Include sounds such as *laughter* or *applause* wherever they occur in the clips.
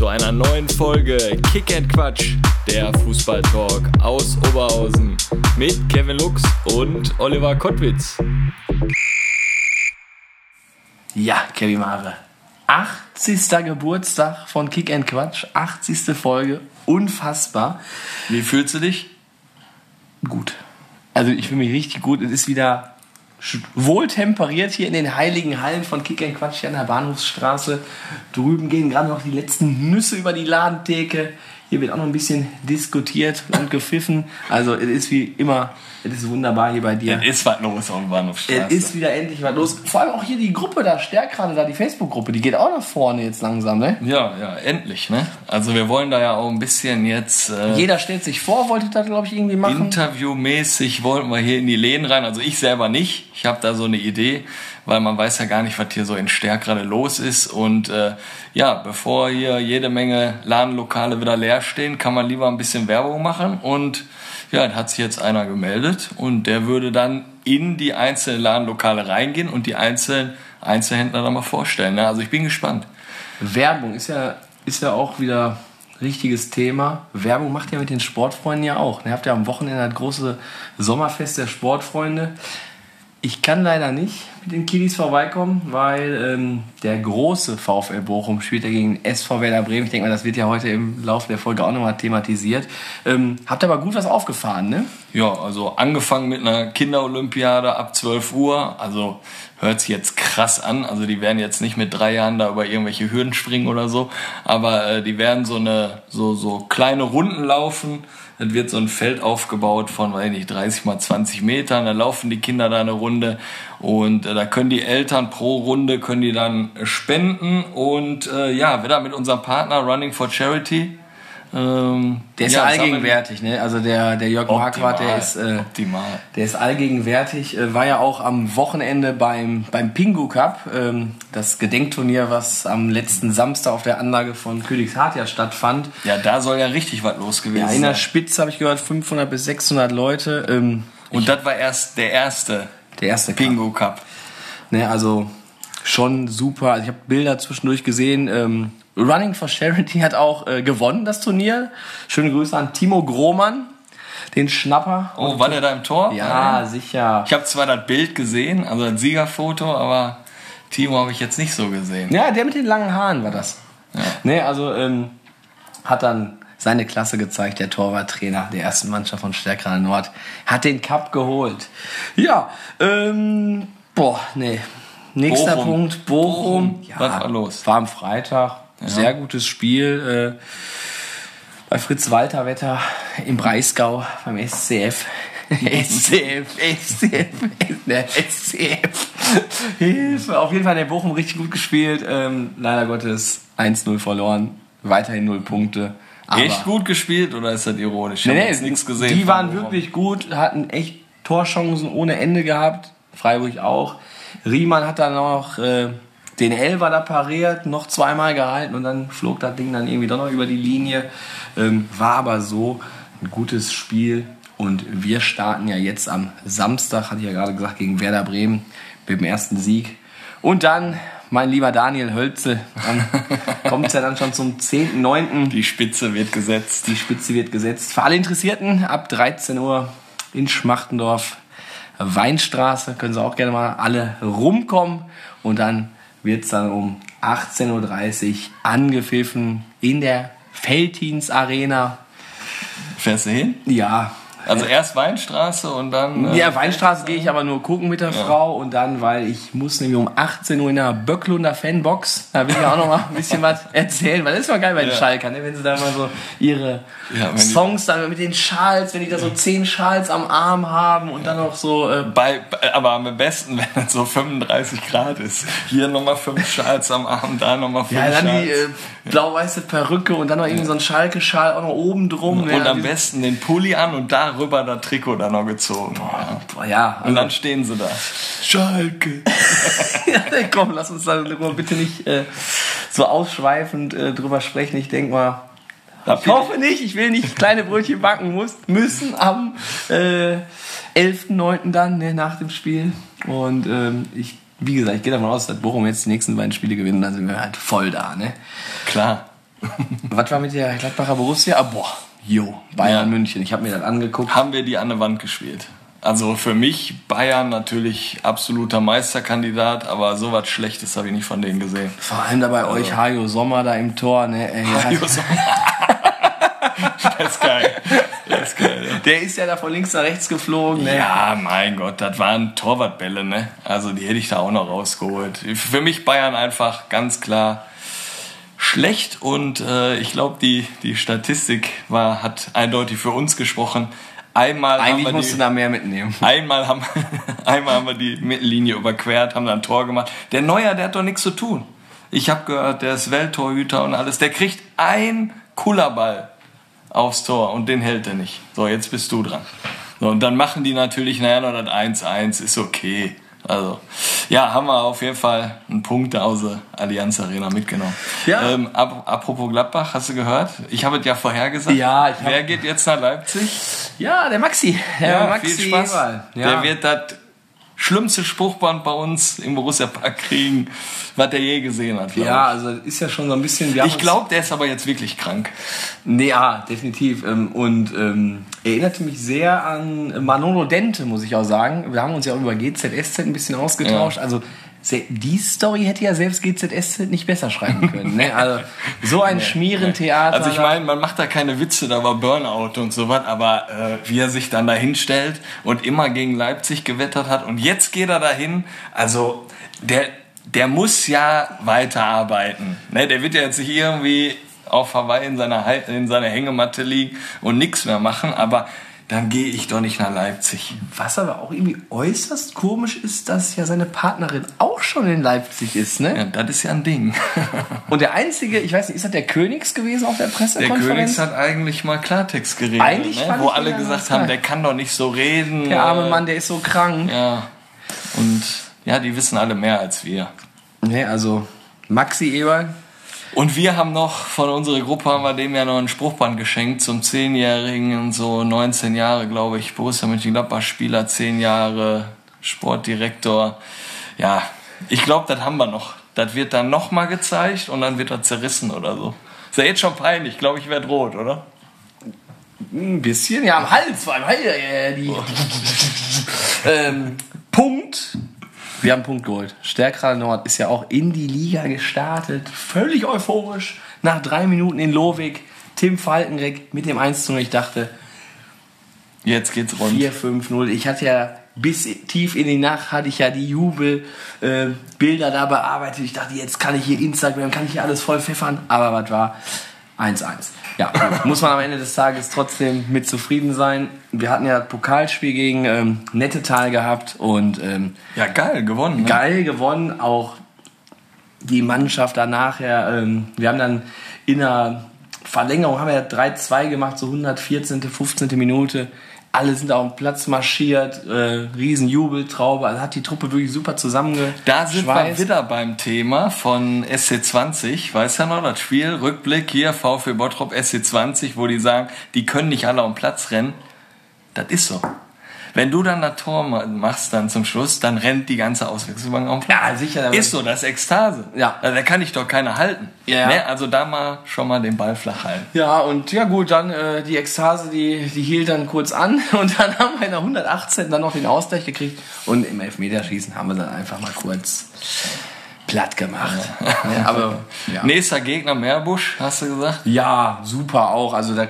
Zu einer neuen Folge Kick and Quatsch, der Fußballtalk aus Oberhausen mit Kevin Lux und Oliver Kottwitz. Ja, Kevin Mare. 80. Geburtstag von Kick and Quatsch, 80. Folge, unfassbar. Wie fühlst du dich? Gut. Also ich fühle mich richtig gut. Es ist wieder wohltemperiert hier in den heiligen Hallen von Kick and Quatsch hier an der Bahnhofsstraße. Drüben gehen gerade noch die letzten Nüsse über die Ladentheke. Hier wird auch noch ein bisschen diskutiert und gepfiffen. Also es ist wie immer, es ist wunderbar hier bei dir. Es ist was los auf der Bahnhofstraße. Es ist wieder endlich was los. Vor allem auch hier die Gruppe da, stärkt gerade da, die Facebook-Gruppe, die geht auch nach vorne jetzt langsam, ne? ja, ja, endlich, ne? Also wir wollen da ja auch ein bisschen jetzt äh, Jeder stellt sich vor, wollte das, glaube ich, irgendwie machen. interviewmäßig wollten wir hier in die Läden rein. Also ich selber nicht. Ich habe da so eine Idee, weil man weiß ja gar nicht, was hier so in Stärk gerade los ist. Und äh, ja, bevor hier jede Menge Ladenlokale wieder leer stehen, kann man lieber ein bisschen Werbung machen. Und ja, da hat sich jetzt einer gemeldet und der würde dann in die einzelnen Ladenlokale reingehen und die einzelnen Einzelhändler dann mal vorstellen. Ne? Also ich bin gespannt. Werbung ist ja, ist ja auch wieder richtiges Thema. Werbung macht ihr mit den Sportfreunden ja auch. Ihr habt ja am Wochenende das große Sommerfest der Sportfreunde. Ich kann leider nicht mit den Kiddies vorbeikommen, weil ähm, der große VfL Bochum spielt ja gegen SV Werder Bremen. Ich denke mal, das wird ja heute im Laufe der Folge auch nochmal thematisiert. Ähm, habt aber gut was aufgefahren, ne? Ja, also angefangen mit einer Kinderolympiade ab 12 Uhr. Also hört sich jetzt krass an. Also die werden jetzt nicht mit drei Jahren da über irgendwelche Hürden springen oder so. Aber äh, die werden so eine so, so kleine Runden laufen. Dann wird so ein Feld aufgebaut von, weiß ich nicht, 30 mal 20 Metern. Da laufen die Kinder da eine Runde. Und äh, da können die Eltern pro Runde können die dann spenden. Und äh, ja, wieder mit unserem Partner Running for Charity. Ähm, Der ist ja, sammeln- allgegenwärtig, ne? Also der, der Jörg Marquardt, der ist, äh, optimal. der ist allgegenwärtig, äh, war ja auch am Wochenende beim, beim Pingu Cup, ähm, das Gedenkturnier, was am letzten Samstag auf der Anlage von Königshardt ja stattfand. Ja, da soll ja richtig was los gewesen Ja, in der sein. Spitze habe ich gehört 500 bis 600 Leute. Ähm, Und das war erst der erste der erste Cup. Pingo Cup. Ne, also schon super. Also ich habe Bilder zwischendurch gesehen. Ähm, Running for Charity hat auch äh, gewonnen, das Turnier. Schöne Grüße an Timo Grohmann, den Schnapper. Oh, war der da im Tor? Ja, sicher. Ich habe zwar das Bild gesehen, also das Siegerfoto, aber Timo habe ich jetzt nicht so gesehen. Ja, der mit den langen Haaren war das. Ne, also ähm, hat dann seine Klasse gezeigt, der Torwarttrainer der ersten Mannschaft von Stärkerer Nord. Hat den Cup geholt. Ja, ähm, boah, nee. Nächster Bochum. Punkt, Bochum. Bochum. Ja, Was war los? War am Freitag. Sehr gutes Spiel. Äh, bei Fritz Walter Wetter im Breisgau beim SCF. *laughs* SCF, SCF, der SCF. Hilfe. Auf jeden Fall hat der Bochum richtig gut gespielt. Ähm, leider Gottes 1-0 verloren. Weiterhin 0 Punkte. Aber Echt gut gespielt oder ist das ironisch? Ich Nee, nee, nichts gesehen. Die waren Bochum. wirklich gut, hatten echt Torchancen ohne Ende gehabt. Freiburg auch. Riemann hat dann noch äh, den Elfer da pariert, noch zweimal gehalten und dann flog das Ding dann irgendwie doch noch über die Linie. Ähm, war aber so ein gutes Spiel. Und wir starten ja jetzt am Samstag, hatte ich ja gerade gesagt, gegen Werder Bremen mit dem ersten Sieg. Und dann, mein lieber Daniel Hölzel, dann *laughs* kommt es ja dann schon zum 10.9. Die Spitze wird gesetzt. Die Spitze wird gesetzt. Für alle Interessierten ab 13 Uhr in Schmachtendorf, Weinstraße, können Sie auch gerne mal alle rumkommen. Und dann wird es dann um 18.30 Uhr angepfiffen in der Feltins Arena. Fährst du hin? Ja. Also erst Weinstraße und dann. äh, Ja, Weinstraße gehe ich aber nur gucken mit der Frau und dann, weil ich muss nämlich um 18 Uhr in der Böcklunder Fanbox, da will ich auch noch mal ein bisschen was erzählen, weil das ist mal geil bei den Ja. Schalkern, ne? wenn sie da mal so ihre Ja, Songs dann mit den Schals, wenn die da so zehn Schals am Arm haben und dann noch so äh, bei, aber am besten, *laughs* wenn es so 35 Grad ist. Hier nochmal fünf Schals am Arm, da nochmal fünf ja, dann Schals. die äh, blau-weiße Perücke und dann noch irgendwie so ein Schalke-Schal auch noch oben drum. und ja, am die- besten den Pulli an und da darüber das Trikot dann noch gezogen. Ja. Boah, ja, Und also, dann stehen sie da. Schalke. *laughs* ja, komm, lass uns darüber bitte nicht äh, so ausschweifend äh, drüber sprechen. Ich denke mal, ich hoffe nicht, ich will nicht kleine Brötchen backen muss, müssen am äh, 11.09. dann, ne, nach dem Spiel. Und ähm, ich, wie gesagt, ich gehe davon aus, dass Bochum jetzt die nächsten beiden Spiele gewinnen, dann sind wir halt voll da, ne? Klar. *laughs* Was war mit der Gladbacher Borussia? Ah, boah, jo, Bayern Ja. München. Ich habe mir das angeguckt. Haben wir die an der Wand gespielt. Also für mich Bayern natürlich absoluter Meisterkandidat, aber sowas Schlechtes habe ich nicht von denen gesehen. Vor allem da bei euch Hajo Sommer da im Tor, ne? Ey, ja. *laughs* *laughs* das ist geil. Das ist geil. ja. Der ist ja da von links nach rechts geflogen, ne? Ja, mein Gott, das waren Torwartbälle, ne? Also die hätte ich da auch noch rausgeholt. Für mich Bayern einfach ganz klar schlecht und äh, ich glaube, die, die Statistik war, hat eindeutig für uns gesprochen. Einmal Eigentlich haben wir musst du die, da mehr mitnehmen. *laughs* einmal haben, *laughs* einmal haben wir die Mittellinie überquert, haben dann ein Tor gemacht. Der Neuer, der hat doch nichts zu tun. Ich habe gehört, der ist Welttorhüter und alles. Der kriegt ein Kullerball aufs Tor und den hält er nicht. So, jetzt bist du dran. So, und dann machen die natürlich, naja, noch das 1-1, ist okay. Also, ja, haben wir auf jeden Fall einen Punkt aus der Allianz Arena mitgenommen. Ja. Ähm, ap apropos Gladbach, hast du gehört? Ich habe es ja vorhergesagt. Ja, ich hab- Wer geht jetzt nach Leipzig? Ja, der Maxi. Der Ja, Maxi viel Spaß. Ja. Der wird das schlimmste Spruchband bei uns im Borussia Park kriegen, was er je gesehen hat. ja, also ist ja schon so ein bisschen. ich. Glaube, der ist aber jetzt wirklich krank. Nee, ja, definitiv. Ähm, Und ähm, erinnerte mich sehr an Manolo Dente, muss ich auch sagen. Wir haben uns ja auch über GZSZ ein bisschen ausgetauscht. Also se- die Story hätte ja selbst GZSZ nicht besser schreiben können. Ne? Also so ein *laughs* Schmierentheater. Also ich meine, man macht da keine Witze, da war Burnout und sowas, aber äh, wie er sich dann da hinstellt und immer gegen Leipzig gewettert hat und jetzt geht er dahin, also der, der muss ja weiterarbeiten. Ne? Der wird ja jetzt nicht irgendwie auf Hawaii in seiner, in seiner Hängematte liegen und nichts mehr machen, aber dann gehe ich doch nicht nach Leipzig. Was aber auch irgendwie äußerst komisch ist, dass ja seine Partnerin auch schon in Leipzig ist, ne? Ja, das ist ja ein Ding. *laughs* Und der einzige, ich weiß nicht, ist das der Königs gewesen auf der Der Pressekonferenz? Königs hat eigentlich mal Klartext geredet, Eigentlich ne? wo alle gesagt haben, der kann doch nicht so reden. der arme äh, Mann, der ist so krank. Ja. Und ja, die wissen alle mehr als wir. Ne, also Maxi Eberl. Und wir haben noch von unserer Gruppe haben wir dem ja noch ein Spruchband geschenkt zum 10-Jährigen und so 19 Jahre, glaube ich, Borussia Mönchengladbach Spieler, 10 Jahre Sportdirektor. Ja, ich glaube, das haben wir noch. Das wird dann noch mal gezeigt und dann wird er zerrissen oder so. Ist ja jetzt schon peinlich. Ich glaube, ich werde rot, oder? Ein bisschen, ja, am Hals, vor allem äh, ähm, Punkt. Wir haben einen Punkt geholt. Stärkerer Nord ist ja auch in die Liga gestartet. Völlig euphorisch. Nach drei Minuten in Lowig. Tim Falkenreck mit dem 1 zu 0. Ich dachte, Jetzt geht's rund. 4-5-0. Ich hatte ja bis tief in die Nacht hatte ich ja die Jubelbilder äh, da bearbeitet. Ich dachte, jetzt kann ich hier Instagram, kann ich hier alles voll pfeffern. Aber was war? 1-1. Ja, *laughs* muss man am Ende des Tages trotzdem mit zufrieden sein. Wir hatten ja das Pokalspiel gegen ähm, Nettetal gehabt und ähm, Ja, geil, gewonnen. Ne? geil gewonnen. Auch die Mannschaft danach, ja, ähm, wir haben dann in der Verlängerung haben wir ja 3-2 gemacht, so 114., 15. Minute. Alle sind auf den Platz marschiert, äh, Riesenjubel, Traube, also hat die Truppe wirklich super zusammengeschweißt. Da sind wir wieder beim Thema von SC20. Weiß ja noch, das Spiel, Rückblick hier, VfB Bottrop SC20, wo die sagen, die können nicht alle am Platz rennen. Das ist so. Wenn du dann das Tor ma- machst dann zum Schluss, dann rennt die ganze Auswechslung Platz. Ja, sicher. Ist so, das ist Ekstase. Ja. Also, da kann ich doch keiner halten. Ja. Ne? Also da mal schon mal den Ball flach halten. Ja, und ja gut, dann äh, die Ekstase, die, die hielt dann kurz an *laughs* und dann haben wir in der 118 dann noch den Ausgleich gekriegt und im Elfmeterschießen haben wir dann einfach mal kurz platt gemacht. Ja, aber ja. *laughs* Nächster Gegner Meerbusch, hast du gesagt? Ja, super auch. Also da,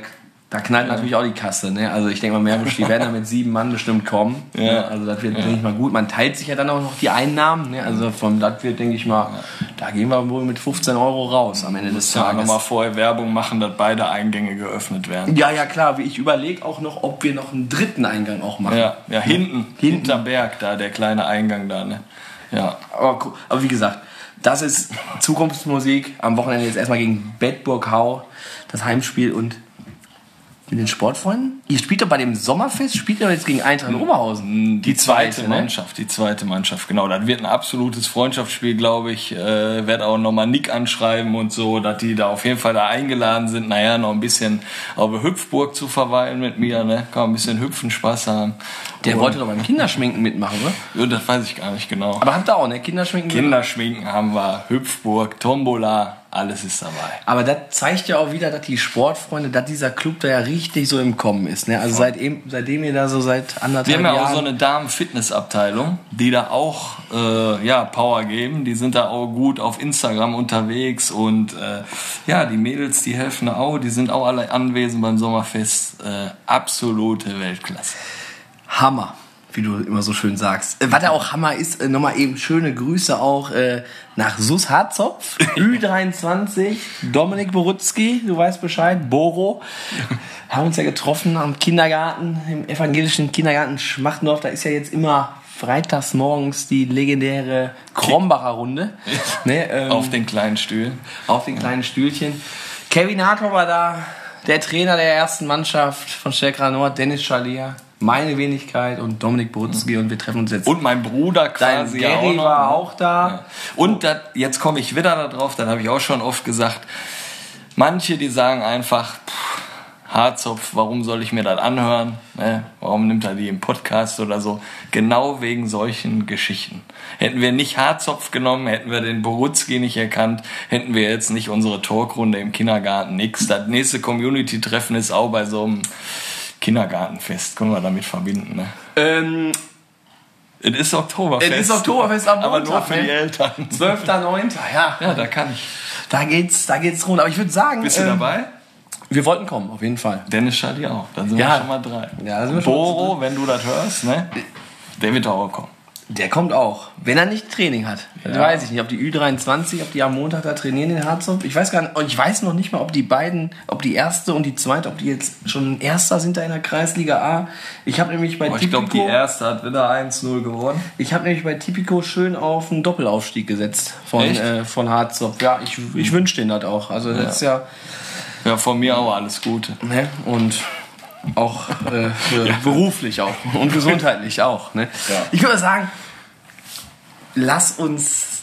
da knallt natürlich auch die Kasse. Ne? Also ich denke mal, Meerbusch, die werden da mit sieben Mann bestimmt kommen. Ja. Ne? Also das wird, denke ich mal, gut. Man teilt sich ja dann auch noch die Einnahmen. Ne? Also vom das wird, denke ich mal, da gehen wir wohl mit 15 Euro raus am Ende des Ja, Tages. nochmal vorher Werbung machen, dass beide Eingänge geöffnet werden. Ja, ja, klar. Ich überlege auch noch, ob wir noch einen dritten Eingang auch machen. Ja, ja hinten, hinterm Berg da, der kleine Eingang da, ne? Ja. Aber, gu- aber wie gesagt, das ist Zukunftsmusik. Am Wochenende jetzt erstmal gegen Bedburg Hau, das Heimspiel und mit den Sportfreunden? Ihr spielt doch bei dem Sommerfest, spielt ihr doch jetzt gegen Eintracht Oberhausen. Die zweite zweite, ne? Mannschaft, die zweite Mannschaft, genau. Das wird ein absolutes Freundschaftsspiel, glaube ich. Äh, werde auch nochmal Nick anschreiben und so, dass die da auf jeden Fall da eingeladen sind. Naja, noch ein bisschen auf Hüpfburg zu verweilen mit mir, ne? Kann man ein bisschen hüpfen, Spaß haben. Der Und- wollte doch beim Kinderschminken mitmachen, oder? Ja, das weiß ich gar nicht genau. Aber habt ihr auch, ne? Kinderschminken? Kinderschminken haben wir, Hüpfburg, Tombola, alles ist dabei. Aber das zeigt ja auch wieder, dass die Sportfreunde, dass dieser Club da ja richtig so im Kommen ist. Ne? Also seitdem, seitdem ihr da so seit Wir anderthalb haben ja Jahren... auch so eine Damen-Fitness-Abteilung, die da auch äh, ja, Power geben. Die sind da auch gut auf Instagram unterwegs und äh, ja, die Mädels, die helfen da auch. Die sind auch alle anwesend beim Sommerfest. Äh, absolute Weltklasse. Hammer, wie du immer so schön sagst. Äh, was ja auch Hammer ist, äh, nochmal eben schöne Grüße auch äh, nach Sus Harzopf, *laughs* Ü23, Dominik Borutzki, du weißt Bescheid, Boro. Haben uns ja getroffen am Kindergarten, im evangelischen Kindergarten Schmachtendorf. Da ist ja jetzt immer freitags morgens die legendäre Krombacher Runde. *laughs* ne, ähm, Auf den kleinen Stühlen. auf den kleinen Stühlchen. Kevin Hartor war da, der Trainer der ersten Mannschaft von Stärkerer Nord, Dennis Schalier, meine Wenigkeit und Dominik Borutzki und wir treffen uns jetzt. Und mein Bruder Dein quasi Gary auch noch. war ne? auch da. Ja. Und dat, jetzt komme ich wieder darauf, das habe ich auch schon oft gesagt. Manche, die sagen einfach, pff, Harzopf, warum soll ich mir das anhören? Ne? Warum nimmt er die im Podcast oder so? Genau wegen solchen Geschichten. Hätten wir nicht Harzopf genommen, hätten wir den Borutzki nicht erkannt, hätten wir jetzt nicht unsere Talkrunde im Kindergarten, nix. Das nächste Community-Treffen ist auch bei so einem Kindergartenfest, können wir damit verbinden. Ne? Ähm, Es ist Oktoberfest. Es ist Oktoberfest am Aber nur Montag, für ne? die Eltern. 12.09. Ja, Ja, da kann ich. da geht's, da geht's rund. Aber ich würde sagen, Bist du ähm, dabei? wir wollten kommen, auf jeden Fall. Dennis Schadi auch. Dann sind Ja. wir schon mal drei. Ja, Boro, wenn du das hörst, ne? Der wird auch kommen. Der kommt auch, wenn er nicht Training hat. Das Ja. weiß ich nicht, ob die Ü23, ob die am Montag da trainieren in Harzopf. Ich weiß gar nicht, ich weiß noch nicht mal, ob die beiden, ob die erste und die zweite, ob die jetzt schon Erster sind da in der Kreisliga A. Ich habe nämlich bei Oh, ich glaube, die Tipico, erste hat wieder 1-0 gewonnen. ich habe nämlich bei Tipico schön auf einen Doppelaufstieg gesetzt von, Echt? äh, von Harzopf. Ja, ich, ich wünsche denen das auch. Also das ist ja, Ja, von mir auch alles Gute. ne, und auch äh, für *laughs* beruflich auch und gesundheitlich auch. Ne? Ja. Ich würde sagen, lass uns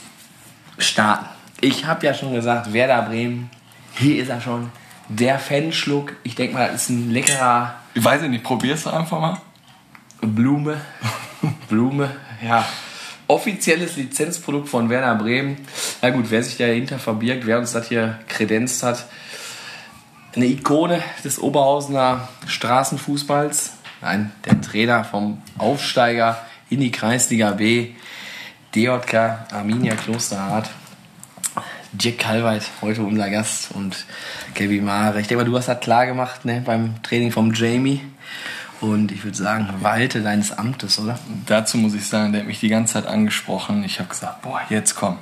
starten. Ich habe ja schon gesagt, Werder Bremen, hier ist er schon. Der Fanschluck, ich denke mal, das ist ein leckerer Ich weiß nicht, probierst du einfach mal? Blume. *laughs* Blume, ja. Offizielles Lizenzprodukt von Werder Bremen. Na gut, wer sich dahinter verbirgt, wer uns das hier kredenzt hat. Eine Ikone des Oberhausener Straßenfußballs. Nein, der Trainer vom Aufsteiger in die Kreisliga B. DJK Arminia Klosterhardt. Jack Kalweit, heute unser Gast und Kevin Mare. Ich denke mal, du hast das klar gemacht ne, beim Training vom Jamie. Und ich würde sagen, walte deines Amtes, oder? Dazu muss ich sagen, der hat mich die ganze Zeit angesprochen. Ich habe gesagt, boah, jetzt komm.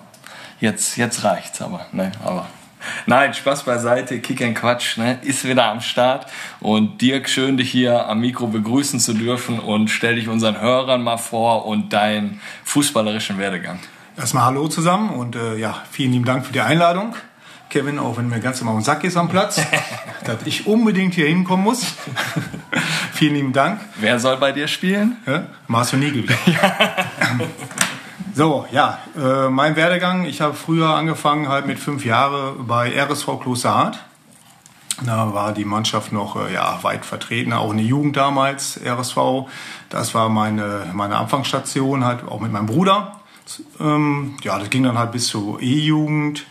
Jetzt, jetzt reicht's aber. Ne, aber. Nein, Spaß beiseite, Kick and Quatsch, ne, ist wieder am Start. Und Dirk, schön dich hier am Mikro begrüßen zu dürfen und stell dich unseren Hörern mal vor und deinen fußballerischen Werdegang. Erstmal Hallo zusammen und äh, ja, vielen lieben Dank für die Einladung. Kevin, auch wenn mir ganz immer den Sack ist am Platz, *laughs* dass ich unbedingt hier hinkommen muss. *laughs* vielen lieben Dank. Wer soll bei dir spielen? Ja, Marcel Niegel wieder. *laughs* so, ja, äh, mein Werdegang. Ich habe früher angefangen halt mit fünf Jahren bei RSV Klosterhardt. Da war die Mannschaft noch äh, ja, weit vertreten, auch in der Jugend damals, RSV. Das war meine, meine Anfangsstation, halt auch mit meinem Bruder. Ähm, ja, das ging dann halt bis zur E-Jugend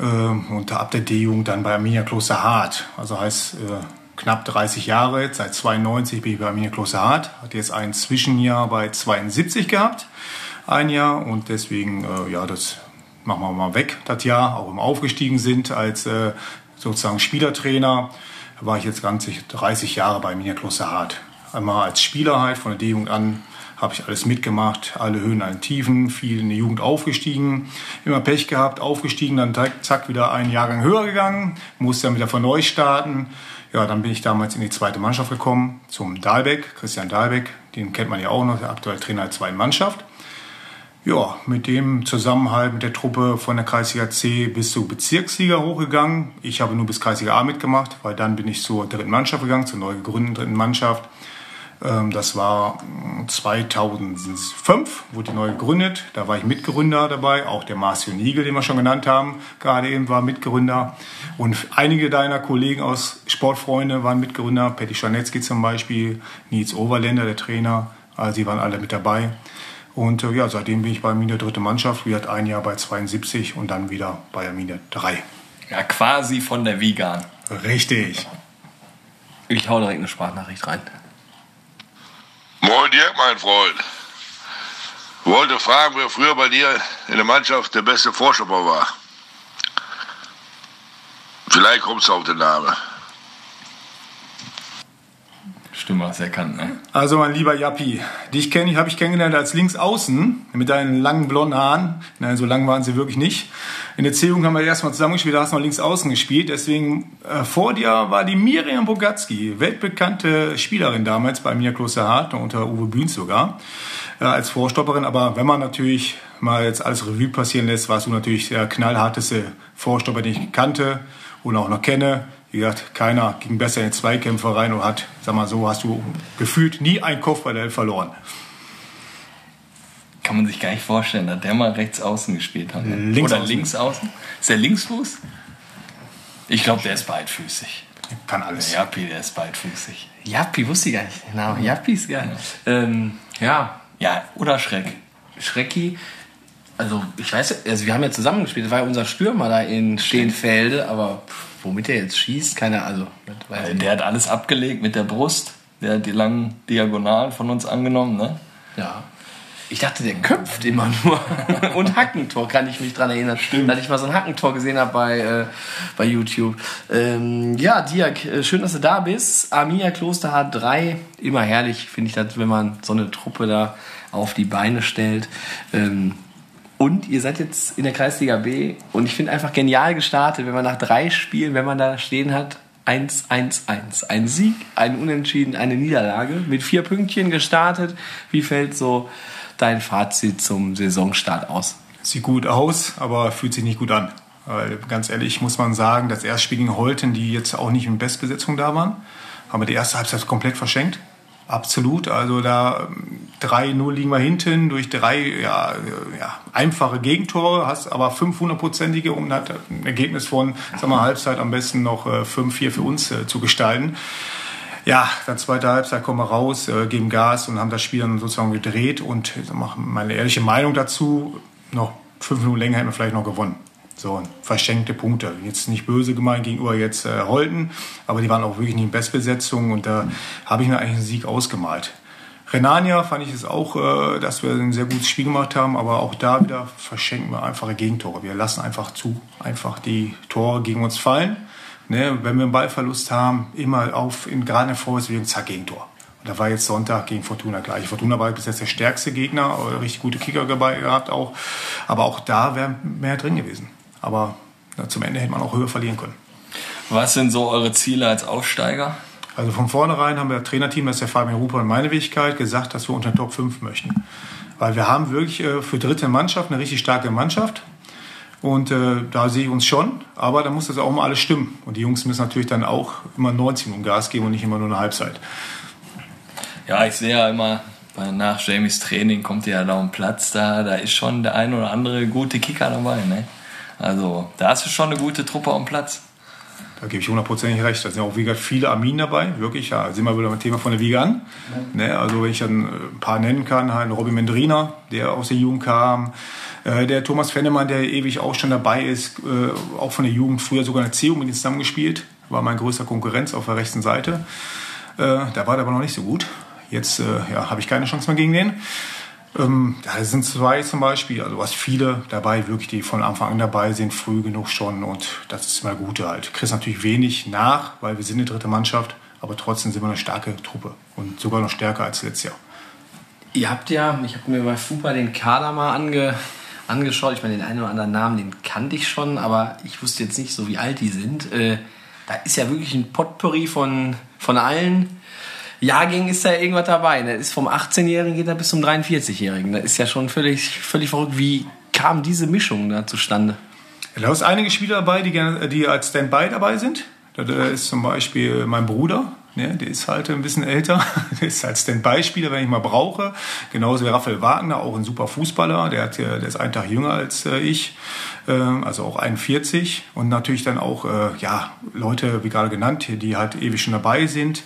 ähm, und ab der D-Jugend dann bei Arminia Klosterhardt. Also heißt äh, knapp 30 Jahre seit 92 bin ich bei Arminia Klosterhardt. Hat jetzt ein Zwischenjahr bei 72 gehabt, ein Jahr und deswegen, äh, ja, das machen wir mal weg, das Jahr, auch im Aufgestiegen sind als äh, sozusagen Spielertrainer, war ich jetzt ganze 30 Jahre bei Arminia Klosterhardt. Einmal als Spieler halt von der D-Jugend an habe ich alles mitgemacht, alle Höhen, alle Tiefen, viel in der Jugend aufgestiegen, immer Pech gehabt, aufgestiegen, dann zack wieder einen Jahrgang höher gegangen, musste dann wieder von neu starten. Ja, dann bin ich damals in die zweite Mannschaft gekommen, zum Dahlbeck, Christian Dahlbeck, den kennt man ja auch noch, der aktuelle Trainer der zweiten Mannschaft. Ja, mit dem Zusammenhalt mit der Truppe von der Kreisliga C bis zur Bezirksliga hochgegangen. Ich habe nur bis Kreisliga A mitgemacht, weil dann bin ich zur dritten Mannschaft gegangen, zur neu gegründeten dritten Mannschaft. Ähm, das war 2005, wurde die neu gegründet. Da war ich Mitgründer dabei. Auch der Marcio Niegel, den wir schon genannt haben, gerade eben war Mitgründer. Und einige deiner Kollegen aus Sportfreunde waren Mitgründer. Petty Scharnetzky zum Beispiel, Nils Overländer, der Trainer. Also sie waren alle mit dabei. Und äh, ja, seitdem bin ich bei Arminia dritte Mannschaft. Wir hatten ein Jahr bei 72 und dann wieder bei Arminia 3. Ja, quasi von der Vegan. Richtig. Ich hau direkt eine Sprachnachricht rein. Moin Dirk, mein Freund. Wollte fragen, wer früher bei dir in der Mannschaft der beste Vorstopper war. Vielleicht kommst du auf den Namen. Stimme hast erkannt, ne? Also mein lieber Jappi, dich kenne ich, habe ich kennengelernt als Linksaußen mit deinen langen blonden Haaren. Nein, so lang waren sie wirklich nicht. In der C-Jugend haben wir erstmal zusammengespielt, da hast du noch Linksaußen gespielt. Deswegen äh, vor dir war die Miriam Bogatski, weltbekannte Spielerin damals bei mir Klosterhardt, unter Uwe Bühns sogar, äh, als Vorstopperin. Aber wenn man natürlich mal jetzt alles Revue passieren lässt, warst du natürlich der knallharteste Vorstopper, den ich kannte und auch noch kenne. Wie gesagt, keiner ging besser in Zweikämpfe rein und hat, sag mal so, hast du gefühlt nie einen Kopfball verloren. Kann man sich gar nicht vorstellen, dass der mal rechts außen gespielt hat. Ne? Links Oder außen. links außen. Ist der Linksfuß? Ich glaube, der ist beidfüßig. Kann alles. Der Jappi, der ist beidfüßig. Jappi, wusste ich gar nicht. Den Namen. Jappi ist geil. Ähm, ja, Ja, oder Schreck. Schrecki. Also, ich weiß, also wir haben ja zusammen gespielt. Das war ja unser Stürmer da in Stehenfelde, aber pff, womit der jetzt schießt, keine weiß ich nicht. Der hat alles abgelegt mit der Brust. Der hat die langen Diagonalen von uns angenommen, ne? Ja. Ich dachte, der köpft immer nur. *laughs* Und Hackentor kann ich mich dran erinnern. Stimmt. Dass ich mal so ein Hackentor gesehen habe bei, äh, bei YouTube. Ähm, ja, Dirk, äh, schön, dass du da bist. Arminia Kloster H3. Immer herrlich, finde ich das, wenn man so eine Truppe da auf die Beine stellt. Ähm, und ihr seid jetzt in der Kreisliga B und ich finde einfach genial gestartet, wenn man nach drei Spielen, wenn man da stehen hat, 1, 1, 1. Ein Sieg, ein Unentschieden, eine Niederlage. Mit vier Pünktchen gestartet. Wie fällt so dein Fazit zum Saisonstart aus? Sieht gut aus, aber fühlt sich nicht gut an. Weil ganz ehrlich muss man sagen, das erste Spiel gegen Holten, die jetzt auch nicht in Bestbesetzung da waren, haben wir die erste Halbzeit komplett verschenkt. Absolut. Also da ähm, 3-0 liegen wir hinten durch drei ja, äh, ja, einfache Gegentore, hast aber 500-prozentige, um das Ergebnis von sag mal, Halbzeit am besten noch äh, 5-4 für uns äh, zu gestalten. Ja, dann zweite Halbzeit kommen wir raus, äh, geben Gas und haben das Spiel dann sozusagen gedreht. Und meine ehrliche Meinung dazu, noch fünf Minuten länger hätten wir vielleicht noch gewonnen. So, verschenkte Punkte. Jetzt nicht böse gemeint gegenüber jetzt äh, Holten, aber die waren auch wirklich nicht in Bestbesetzung und da habe ich mir eigentlich einen Sieg ausgemalt. Renania fand ich es auch, äh, dass wir ein sehr gutes Spiel gemacht haben, aber auch da wieder verschenken wir einfache Gegentore. Wir lassen einfach zu, einfach die Tore gegen uns fallen. Ne, wenn wir einen Ballverlust haben, immer auf, in, gerade in der Vorwärtsbewegung, zack, Gegentor. Und da war jetzt Sonntag gegen Fortuna gleich. Fortuna war bis jetzt der stärkste Gegner, äh, richtig gute Kicker dabei gehabt auch. Aber auch da wäre mehr drin gewesen. Aber na, zum Ende hätte man auch höher verlieren können. Was sind so eure Ziele als Aufsteiger? Also von vornherein haben wir das Trainerteam, das ist der Fabian Ruper und meine Wenigkeit, gesagt, dass wir unter den Top 5 möchten. Weil wir haben wirklich äh, für dritte Mannschaft eine richtig starke Mannschaft. Und äh, da sehe ich uns schon, aber da muss das auch mal alles stimmen. Und die Jungs müssen natürlich dann auch immer 90 Minuten Gas geben und nicht immer nur eine Halbzeit. Ja, ich sehe ja immer, nach Jamies Training kommt ihr ja da um Platz, da, da ist schon der ein oder andere gute Kicker dabei. Ne? Also da hast du schon eine gute Truppe am Platz. Da gebe ich hundertprozentig recht. Da sind auch wie gesagt, viele Armin dabei, wirklich. Ja, sind wir wieder beim Thema von der Wiege an. Ne, also wenn ich dann äh, ein paar nennen kann, halt Robin Mendrina, der aus der Jugend kam, äh, der Thomas Fennemann, der ewig auch schon dabei ist, äh, auch von der Jugend, früher sogar in der CU mit ihm zusammengespielt, war mein größter Konkurrenz auf der rechten Seite. Äh, da war der aber noch nicht so gut. Jetzt äh, ja, habe ich keine Chance mehr gegen den. Ähm, da sind zwei zum Beispiel, also hast viele dabei, wirklich, die von Anfang an dabei sind, früh genug schon und das ist immer Gute halt. Du kriegst natürlich wenig nach, weil wir sind eine dritte Mannschaft, aber trotzdem sind wir eine starke Truppe und sogar noch stärker als letztes Jahr. Ihr habt ja, ich habe mir bei FUPA den Kader mal ange, angeschaut. Ich meine, den einen oder anderen Namen, den kannte ich schon, aber ich wusste jetzt nicht so, wie alt die sind. Äh, da ist ja wirklich ein Potpourri von, von allen. Jahrgängen ist da irgendwas dabei. Das ist vom 18-Jährigen geht er bis zum 43-Jährigen. Das ist ja schon völlig, völlig verrückt. Wie kam diese Mischung da zustande? Da ist einige Spieler dabei, die, gerne, die als Standby dabei sind. Da ist zum Beispiel mein Bruder, ne, der ist halt ein bisschen älter, *laughs* der ist halt Standby-Spieler, wenn ich mal brauche. Genauso wie Raphael Wagner, auch ein super Fußballer, der, hat, der ist einen Tag jünger als äh, ich, äh, also auch 41. Und natürlich dann auch äh, ja, Leute, wie gerade genannt, die halt ewig schon dabei sind.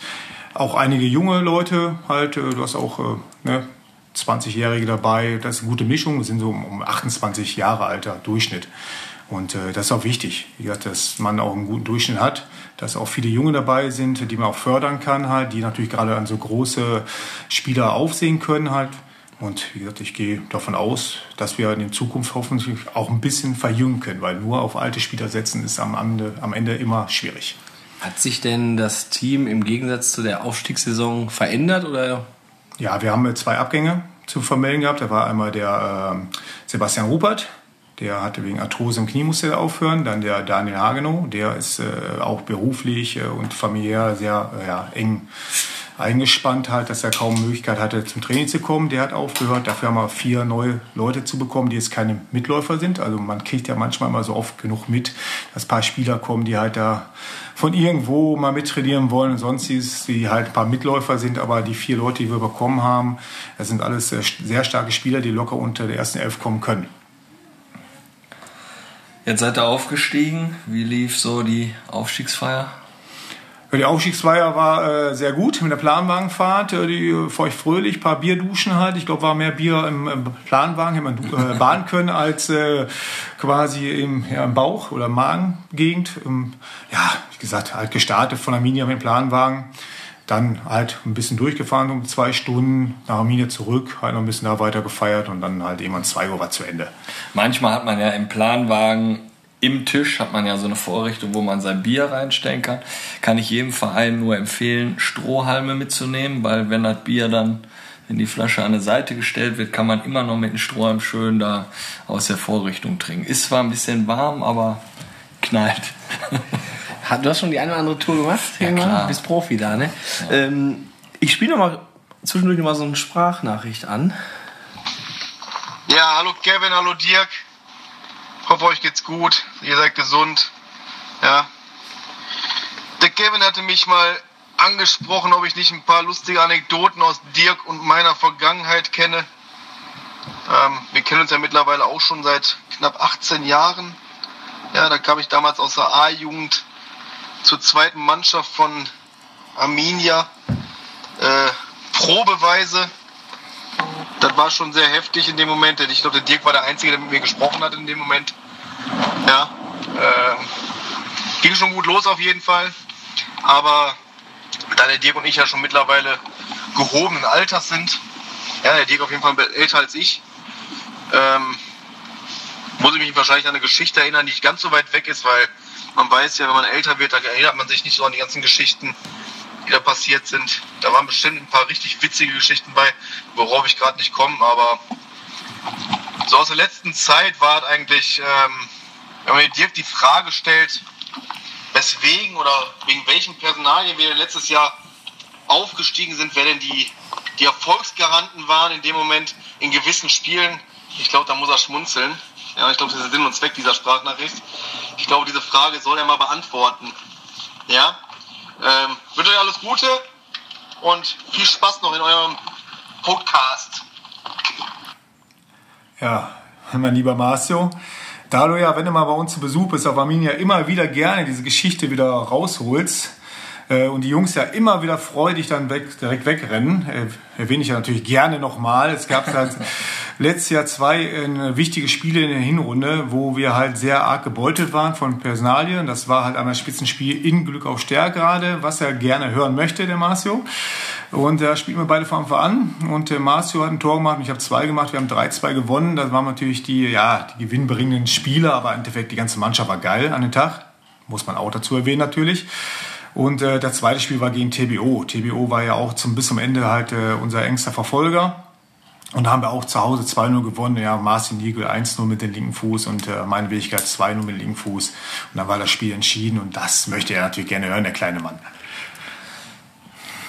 Auch einige junge Leute halt, äh, du hast auch äh, ne, 20-Jährige dabei, das ist eine gute Mischung, wir sind so um 28 Jahre alter Durchschnitt. Und äh, das ist auch wichtig, dass man auch einen guten Durchschnitt hat, dass auch viele Junge dabei sind, die man auch fördern kann, halt, die natürlich gerade an so große Spieler aufsehen können halt. Und wie gesagt, ich gehe davon aus, dass wir in Zukunft hoffentlich auch ein bisschen verjüngen können, weil nur auf alte Spieler setzen ist am Ende, am Ende immer schwierig. Hat sich denn das Team im Gegensatz zu der Aufstiegssaison verändert oder? Ja, wir haben zwei Abgänge zu vermelden gehabt. Da war einmal der äh, Sebastian Rupert, der hatte wegen Arthrose im Knie musste aufhören. Dann der Daniel Hagenow, der ist äh, auch beruflich äh, und familiär sehr äh, ja, eng eingespannt halt, dass er kaum Möglichkeit hatte, zum Training zu kommen. Der hat aufgehört. Dafür haben wir vier neue Leute zu bekommen, die jetzt keine Mitläufer sind. Also man kriegt ja manchmal immer so oft genug mit, dass ein paar Spieler kommen, die halt da von irgendwo mal mittrainieren wollen und sonstiges, die halt ein paar Mitläufer sind. Aber die vier Leute, die wir bekommen haben, das sind alles sehr starke Spieler, die locker unter der ersten Elf kommen können. Jetzt seid ihr aufgestiegen. Wie lief so die Aufstiegsfeier? Die Aufstiegsfeier war äh, sehr gut mit der Planwagenfahrt, äh, die feucht-fröhlich, paar Bierduschen halt. Ich glaube, war mehr Bier im, im Planwagen, hätte man äh, *laughs* bahnen können, als äh, quasi im, ja, im Bauch- oder Magengegend. Ähm, ja, wie gesagt, halt gestartet von Arminia mit dem Planwagen. Dann halt ein bisschen durchgefahren um zwei Stunden, nach Arminia zurück, halt noch ein bisschen da weiter gefeiert und dann halt irgendwann zwei Uhr war zu Ende. Manchmal hat man ja im Planwagen im Tisch hat man ja so eine Vorrichtung, wo man sein Bier reinstellen kann. Kann ich jedem Verein nur empfehlen, Strohhalme mitzunehmen, weil wenn das Bier dann in die Flasche an eine Seite gestellt wird, kann man immer noch mit dem Strohhalm schön da aus der Vorrichtung trinken. Ist zwar ein bisschen warm, aber knallt. *laughs* Du hast schon die eine oder andere Tour gemacht? Ja, klar. Du bist Profi da, ne? Ja. Ähm, ich spiele noch mal zwischendurch noch mal so eine Sprachnachricht an. Ja, hallo Kevin, hallo Dirk. Hoffe euch geht's gut. Ihr seid gesund. Ja. Der Kevin hatte mich mal angesprochen, ob ich nicht ein paar lustige Anekdoten aus Dirk und meiner Vergangenheit kenne. Ähm, wir kennen uns ja mittlerweile auch schon seit knapp 18 Jahren. Ja, da kam ich damals aus der A-Jugend zur zweiten Mannschaft von Arminia. Äh, probeweise. Das war schon sehr heftig in dem Moment, ich glaube, der Dirk war der Einzige, der mit mir gesprochen hat in dem Moment. Ja, äh, ging schon gut los auf jeden Fall. Aber da der Dirk und ich ja schon mittlerweile gehobenen Alters sind, ja, der Dirk auf jeden Fall älter als ich, ähm, muss ich mich wahrscheinlich an eine Geschichte erinnern, die nicht ganz so weit weg ist, weil man weiß ja, wenn man älter wird, dann erinnert man sich nicht so an die ganzen Geschichten, die da passiert sind. Da waren bestimmt ein paar richtig witzige Geschichten bei, worauf ich gerade nicht komme, aber so aus der letzten Zeit war es eigentlich, ähm, wenn man Dirk die Frage stellt, weswegen oder wegen welchen Personalien wir letztes Jahr aufgestiegen sind, wer denn die, die Erfolgsgaranten waren in dem Moment in gewissen Spielen, ich glaube, da muss er schmunzeln. Ja, ich glaube, das ist der Sinn und Zweck dieser Sprachnachricht. Ich glaube, diese Frage soll er mal beantworten. Ja? Ähm, wünsche euch alles Gute und viel Spaß noch in eurem Podcast. Ja, mein lieber Marcio, da du ja, wenn du mal bei uns zu Besuch bist auf Arminia, immer wieder gerne diese Geschichte wieder rausholst, äh, und die Jungs ja immer wieder freudig dann weg, direkt wegrennen. Äh, erwähne ich ja natürlich gerne nochmal. Es gab halt *laughs* letztes Jahr zwei äh, wichtige Spiele in der Hinrunde, wo wir halt sehr arg gebeutelt waren von Personalien. Das war halt einmal Spitzenspiel in Glück auf Stärk gerade, was er gerne hören möchte, der Marcio. Und da spielen wir beide von Anfang an. Und der Marcio hat ein Tor gemacht ich habe zwei gemacht. Wir haben 3-2 gewonnen. Das waren natürlich die, ja, die gewinnbringenden Spieler, aber im Endeffekt die ganze Mannschaft war geil an den Tag. Muss man auch dazu erwähnen natürlich. Und äh, das zweite Spiel war gegen TBO. TBO war ja auch zum, bis zum Ende halt äh, unser engster Verfolger. Und da haben wir auch zu Hause 2-0 gewonnen. Ja, Marcin Niegel 1-0 mit dem linken Fuß und äh, meine Wenigkeit 2-0 mit dem linken Fuß. Und dann war das Spiel entschieden und das möchte er natürlich gerne hören, der kleine Mann.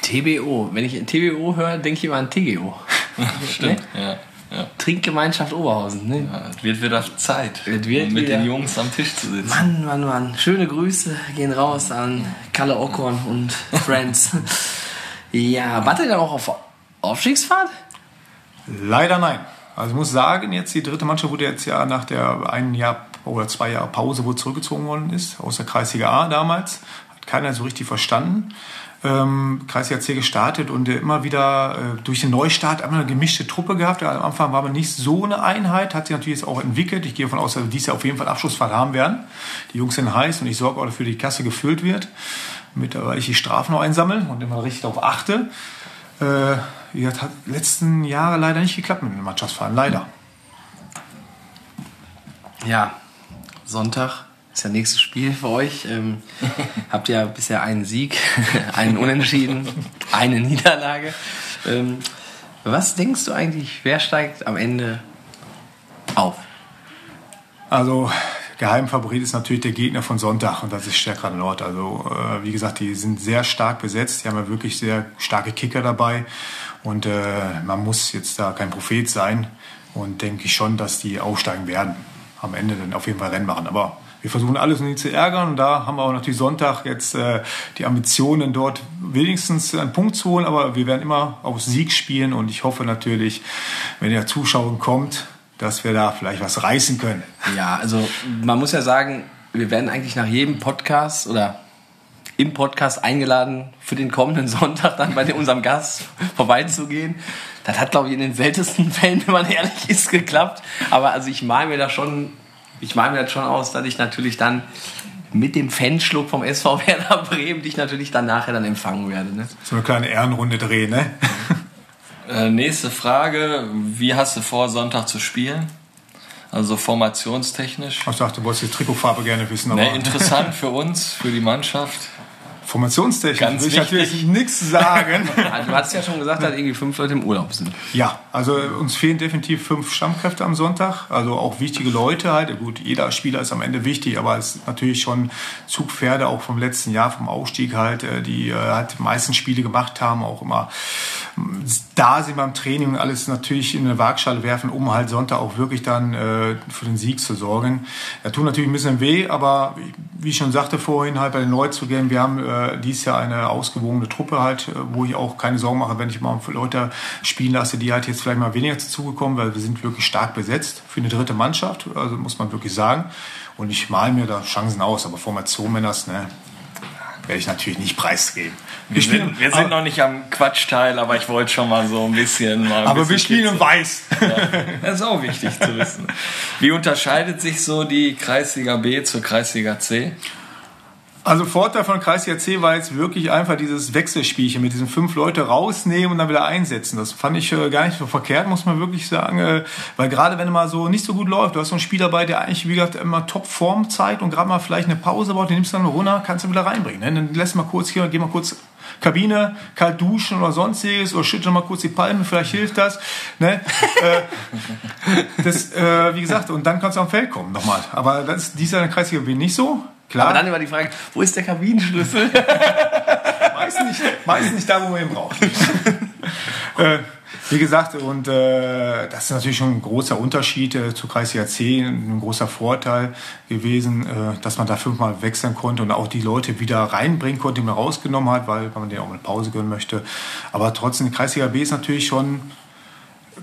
TBO. Wenn ich TBO höre, denke ich immer an TGO. *laughs* Stimmt, ja. ja. Trinkgemeinschaft Oberhausen. Ne? Ja, Es wird wieder Zeit, Es wird um mit wieder- den Jungs am Tisch zu sitzen. Mann, Mann, Mann. Schöne Grüße gehen raus an Kalle Ockhorn und *laughs* Friends. ja, wart ihr dann auch auf Aufstiegsfahrt? Leider nein. Also ich muss sagen, jetzt die dritte Mannschaft wurde jetzt ja nach der ein Jahr oder zwei Jahre Pause, wo zurückgezogen worden ist, aus der Kreisliga A damals. Hat keiner so richtig verstanden. Ähm, Kreisliga C gestartet und immer wieder äh, durch den Neustart einmal eine gemischte Truppe gehabt. Am Anfang war man nicht so eine Einheit, hat sich natürlich jetzt auch entwickelt. Ich gehe davon aus, dass wir dieses Jahr auf jeden Fall Abschlussfahrt haben werden. Die Jungs sind heiß und ich sorge auch dafür, dass die Kasse gefüllt wird. Mit, äh, weil ich die Strafen noch einsammle und immer richtig darauf achte. Äh, gesagt, hat letzten Jahre leider nicht geklappt mit dem Mannschaftsfahren. Leider. Ja, Sonntag ist ja nächstes Spiel für euch. Ähm, *laughs* habt ihr bisher einen Sieg, *laughs* einen Unentschieden, eine Niederlage. Ähm, was denkst du eigentlich, wer steigt am Ende auf? Also Geheimfavorit ist natürlich der Gegner von Sonntag und das ist Stärker Nord. Also äh, wie gesagt, die sind sehr stark besetzt. Die haben ja wirklich sehr starke Kicker dabei und äh, man muss jetzt da kein Prophet sein und denke ich schon, dass die aufsteigen werden. Am Ende dann auf jeden Fall Rennen machen. Aber wir versuchen alles, um die zu ärgern. Und da haben wir auch natürlich Sonntag jetzt äh, die Ambitionen, dort wenigstens einen Punkt zu holen. Aber wir werden immer auf Sieg spielen. Und ich hoffe natürlich, wenn der Zuschauer kommt, dass wir da vielleicht was reißen können. Ja, also man muss ja sagen, wir werden eigentlich nach jedem Podcast oder im Podcast eingeladen, für den kommenden *laughs* Sonntag dann bei unserem Gast vorbeizugehen. Das hat, glaube ich, in den seltensten *laughs* Fällen, wenn man ehrlich ist, geklappt. Aber also ich male mir da schon, ich male mir das schon aus, dass ich natürlich dann mit dem Fanschluck vom SV Werder Bremen dich natürlich dann nachher dann empfangen werde. Ne? So eine kleine Ehrenrunde drehen, ne? Äh, nächste Frage. Wie hast du vor, Sonntag zu spielen? Also formationstechnisch. Ich dachte, du wolltest die Trikotfarbe gerne wissen, aber Ne, interessant *laughs* für uns, für die Mannschaft. Formationstechnisch Ganz will ich natürlich nichts sagen. *laughs* Also, du hast ja schon gesagt, dass irgendwie fünf Leute im Urlaub sind. Ja, also uns fehlen definitiv fünf Stammkräfte am Sonntag, also auch wichtige Leute halt. Gut, jeder Spieler ist am Ende wichtig, aber es ist natürlich schon Zugpferde auch vom letzten Jahr, vom Aufstieg halt, äh, die äh, halt die meisten Spiele gemacht haben, auch immer mm, da sind beim Training und alles natürlich in eine Waagschale werfen, um halt Sonntag auch wirklich dann äh, für den Sieg zu sorgen. Da tut natürlich ein bisschen weh, aber wie ich schon sagte vorhin, halt bei den Neuzugängen, wir haben äh, dieses Jahr eine ausgewogene Truppe halt, äh, wo ich auch keine Sorgen mache, wenn ich mal für Leute spielen lasse, die halt jetzt vielleicht mal weniger dazugekommen, weil wir sind wirklich stark besetzt für eine dritte Mannschaft, also muss man wirklich sagen. Und ich male mir da Chancen aus, aber Formation, Männers, ne, werde ich natürlich nicht preisgeben. Wir, sind, wir sind noch nicht am Quatschteil, aber ich wollte schon mal so ein bisschen. Mal ein aber wir bisschen spielen in kitzeln. weiß. Das ist auch wichtig zu wissen. Wie unterscheidet sich so die Kreisliga B zur Kreisliga C? Also Vorteil von Kreisliga C war jetzt wirklich einfach dieses Wechselspielchen mit diesen fünf Leute rausnehmen und dann wieder einsetzen. Das fand ich äh, gar nicht so verkehrt, muss man wirklich sagen. Äh, weil gerade wenn mal so nicht so gut läuft, du hast so einen Spieler dabei, der eigentlich, wie gesagt, immer Top-Form zeigt und gerade mal vielleicht eine Pause braucht, den nimmst du dann runter, kannst du wieder reinbringen. Ne? Dann lässt mal kurz hier, geh mal kurz Kabine, kalt duschen oder sonstiges oder schüttel mal kurz die Palme, vielleicht hilft das. Ne? *laughs* äh, das äh, wie gesagt, und dann kannst du am Feld kommen nochmal. Aber das ist dieser Kreisliga B nicht so. Klar. Aber dann immer die Frage, wo ist der Kabinenschlüssel? *laughs* Meist nicht, meist nicht da, wo man ihn braucht. *laughs* äh, wie gesagt, und äh, das ist natürlich schon ein großer Unterschied äh, zu Kreisliga C, ein großer Vorteil gewesen, äh, dass man da fünfmal wechseln konnte und auch die Leute wieder reinbringen konnte, die man rausgenommen hat, weil, weil man denen auch eine Pause gönnen möchte. Aber trotzdem, Kreisliga B ist natürlich schon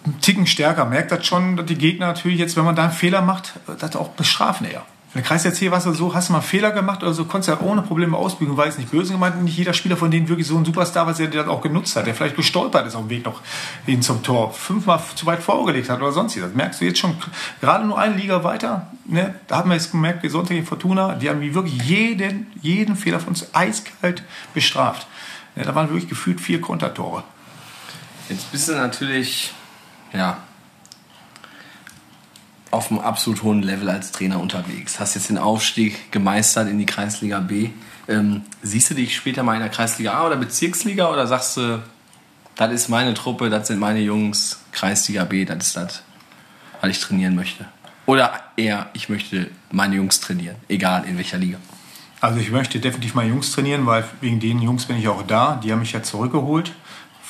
einen Ticken stärker. Merkt das schon, dass die Gegner natürlich jetzt, wenn man da einen Fehler macht, das auch bestrafen eher. In der Kreis C war es so, hast du mal einen Fehler gemacht oder so, konntest du ja ohne Probleme ausbügeln, weil es nicht böse gemeint nicht jeder Spieler von denen wirklich so ein Superstar war, der das auch genutzt hat, der vielleicht gestolpert ist auf dem Weg noch hin zum Tor, fünfmal zu weit vorgelegt hat oder sonstiges. Das merkst du jetzt schon, gerade nur eine Liga weiter, ne, da haben wir jetzt gemerkt, die Sonntag gegen Fortuna, die haben wirklich jeden, jeden Fehler von uns eiskalt bestraft. Ja, da waren wirklich gefühlt vier Kontertore. Jetzt bist du natürlich, ja, auf einem absolut hohen Level als Trainer unterwegs. Hast jetzt den Aufstieg gemeistert in die Kreisliga B. Ähm, siehst du dich später mal in der Kreisliga A oder Bezirksliga oder sagst du, das ist meine Truppe, das sind meine Jungs, Kreisliga B, das ist das, weil ich trainieren möchte? Oder eher, ich möchte meine Jungs trainieren, egal in welcher Liga. Also ich möchte definitiv mal Jungs trainieren, weil wegen den Jungs bin ich auch da. Die haben mich ja zurückgeholt.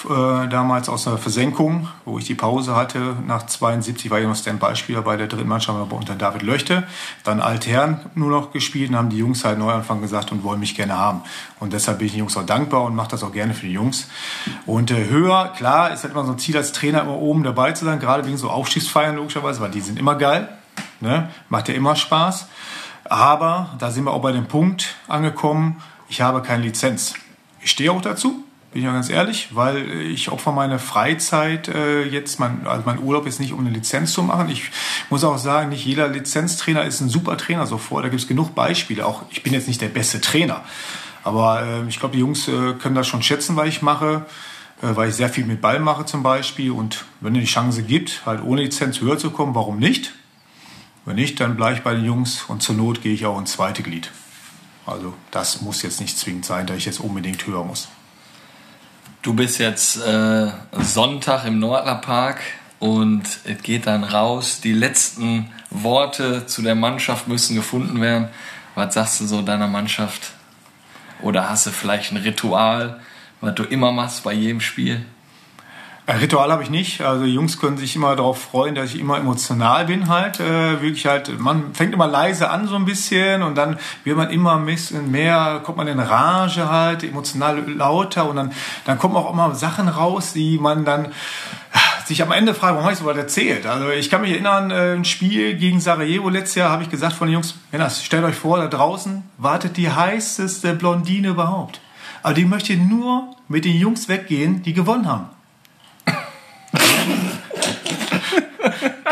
Äh, damals aus einer Versenkung, wo ich die Pause hatte. Nach 72 war ich noch Standby-Spieler bei der dritten Mannschaft unter David Löchte. Dann Altherren nur noch gespielt und haben die Jungs halt Neuanfang gesagt und wollen mich gerne haben. Und deshalb bin ich den Jungs auch dankbar und mache das auch gerne für die Jungs. Und äh, höher, klar, ist halt immer so ein Ziel als Trainer immer oben dabei zu sein, gerade wegen so Aufstiegsfeiern logischerweise, weil die sind immer geil. Ne? Macht ja immer Spaß. Aber da sind wir auch bei dem Punkt angekommen, ich habe keine Lizenz. Ich stehe auch dazu, bin ich ja ganz ehrlich, weil ich opfer meine Freizeit äh, jetzt, mein, also mein Urlaub ist nicht, um eine Lizenz zu machen. Ich muss auch sagen, nicht jeder Lizenztrainer ist ein super Trainer sofort. Da gibt es genug Beispiele. Auch ich bin jetzt nicht der beste Trainer. Aber äh, ich glaube, die Jungs äh, können das schon schätzen, was ich mache, äh, weil ich sehr viel mit Ball mache zum Beispiel. Und wenn es die Chance gibt, halt ohne Lizenz höher zu kommen, warum nicht? Wenn nicht, dann bleibe ich bei den Jungs und zur Not gehe ich auch ins zweite Glied. Also das muss jetzt nicht zwingend sein, dass ich jetzt unbedingt höher muss. Du bist jetzt äh, Sonntag im Nordlerpark und es geht dann raus. Die letzten Worte zu der Mannschaft müssen gefunden werden. Was sagst du so deiner Mannschaft? Oder hast du vielleicht ein Ritual, was du immer machst bei jedem Spiel? Ein Ritual habe ich nicht. Also Jungs können sich immer darauf freuen, dass ich immer emotional bin halt. Äh, wirklich halt, man fängt immer leise an so ein bisschen und dann wird man immer ein bisschen mehr, kommt man in Rage halt, emotional lauter und dann, dann kommen auch immer Sachen raus, die man dann sich am Ende fragt, warum habe ich so was erzählt? Also ich kann mich erinnern, äh, ein Spiel gegen Sarajevo letztes Jahr habe ich gesagt von den Jungs, Männers, stellt euch vor, da draußen wartet die heißeste Blondine überhaupt. Aber die möchte nur mit den Jungs weggehen, die gewonnen haben.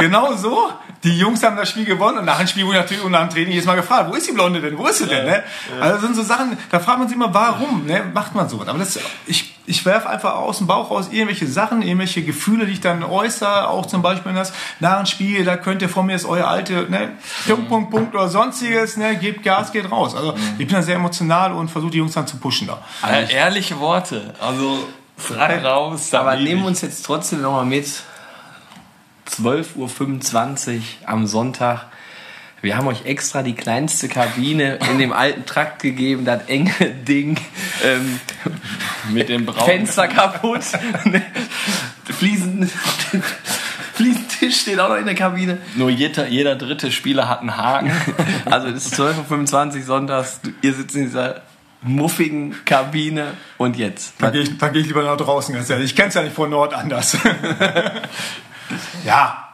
Genau so. Die Jungs haben das Spiel gewonnen und nach dem Spiel wurde natürlich und nach dem Training jedes Mal gefragt, wo ist die Blonde denn? Wo ist sie denn? Ne? Also das sind so Sachen, da fragt man sich immer, warum ne? macht man sowas? Aber das, ich, ich werfe einfach aus dem Bauch raus irgendwelche Sachen, irgendwelche Gefühle, die ich dann äußere, auch zum Beispiel das nach dem Spiel, da könnt ihr von mir das euer alte ne? Punkt, Punkt, Punkt oder sonstiges, ne? gebt Gas, geht raus. Also ich bin da sehr emotional und versuche die Jungs dann zu pushen da. Äh, ehrliche Worte, also frei raus. Aber nehmen ich. uns jetzt trotzdem nochmal mit. 12.25 Uhr am Sonntag. Wir haben euch extra die kleinste Kabine in dem alten Trakt gegeben, das enge Ding. Ähm, mit dem braunen Fenster kaputt. Fliesen, Fliesentisch steht auch noch in der Kabine. Nur jeder, jeder dritte Spieler hat einen Haken. Also es ist 12.25 Uhr sonntags. Ihr sitzt in dieser muffigen Kabine und jetzt. Dann gehe ich, dann gehe ich lieber nach draußen, ganz ehrlich. Ich kenne es ja nicht von Nord anders. Ja.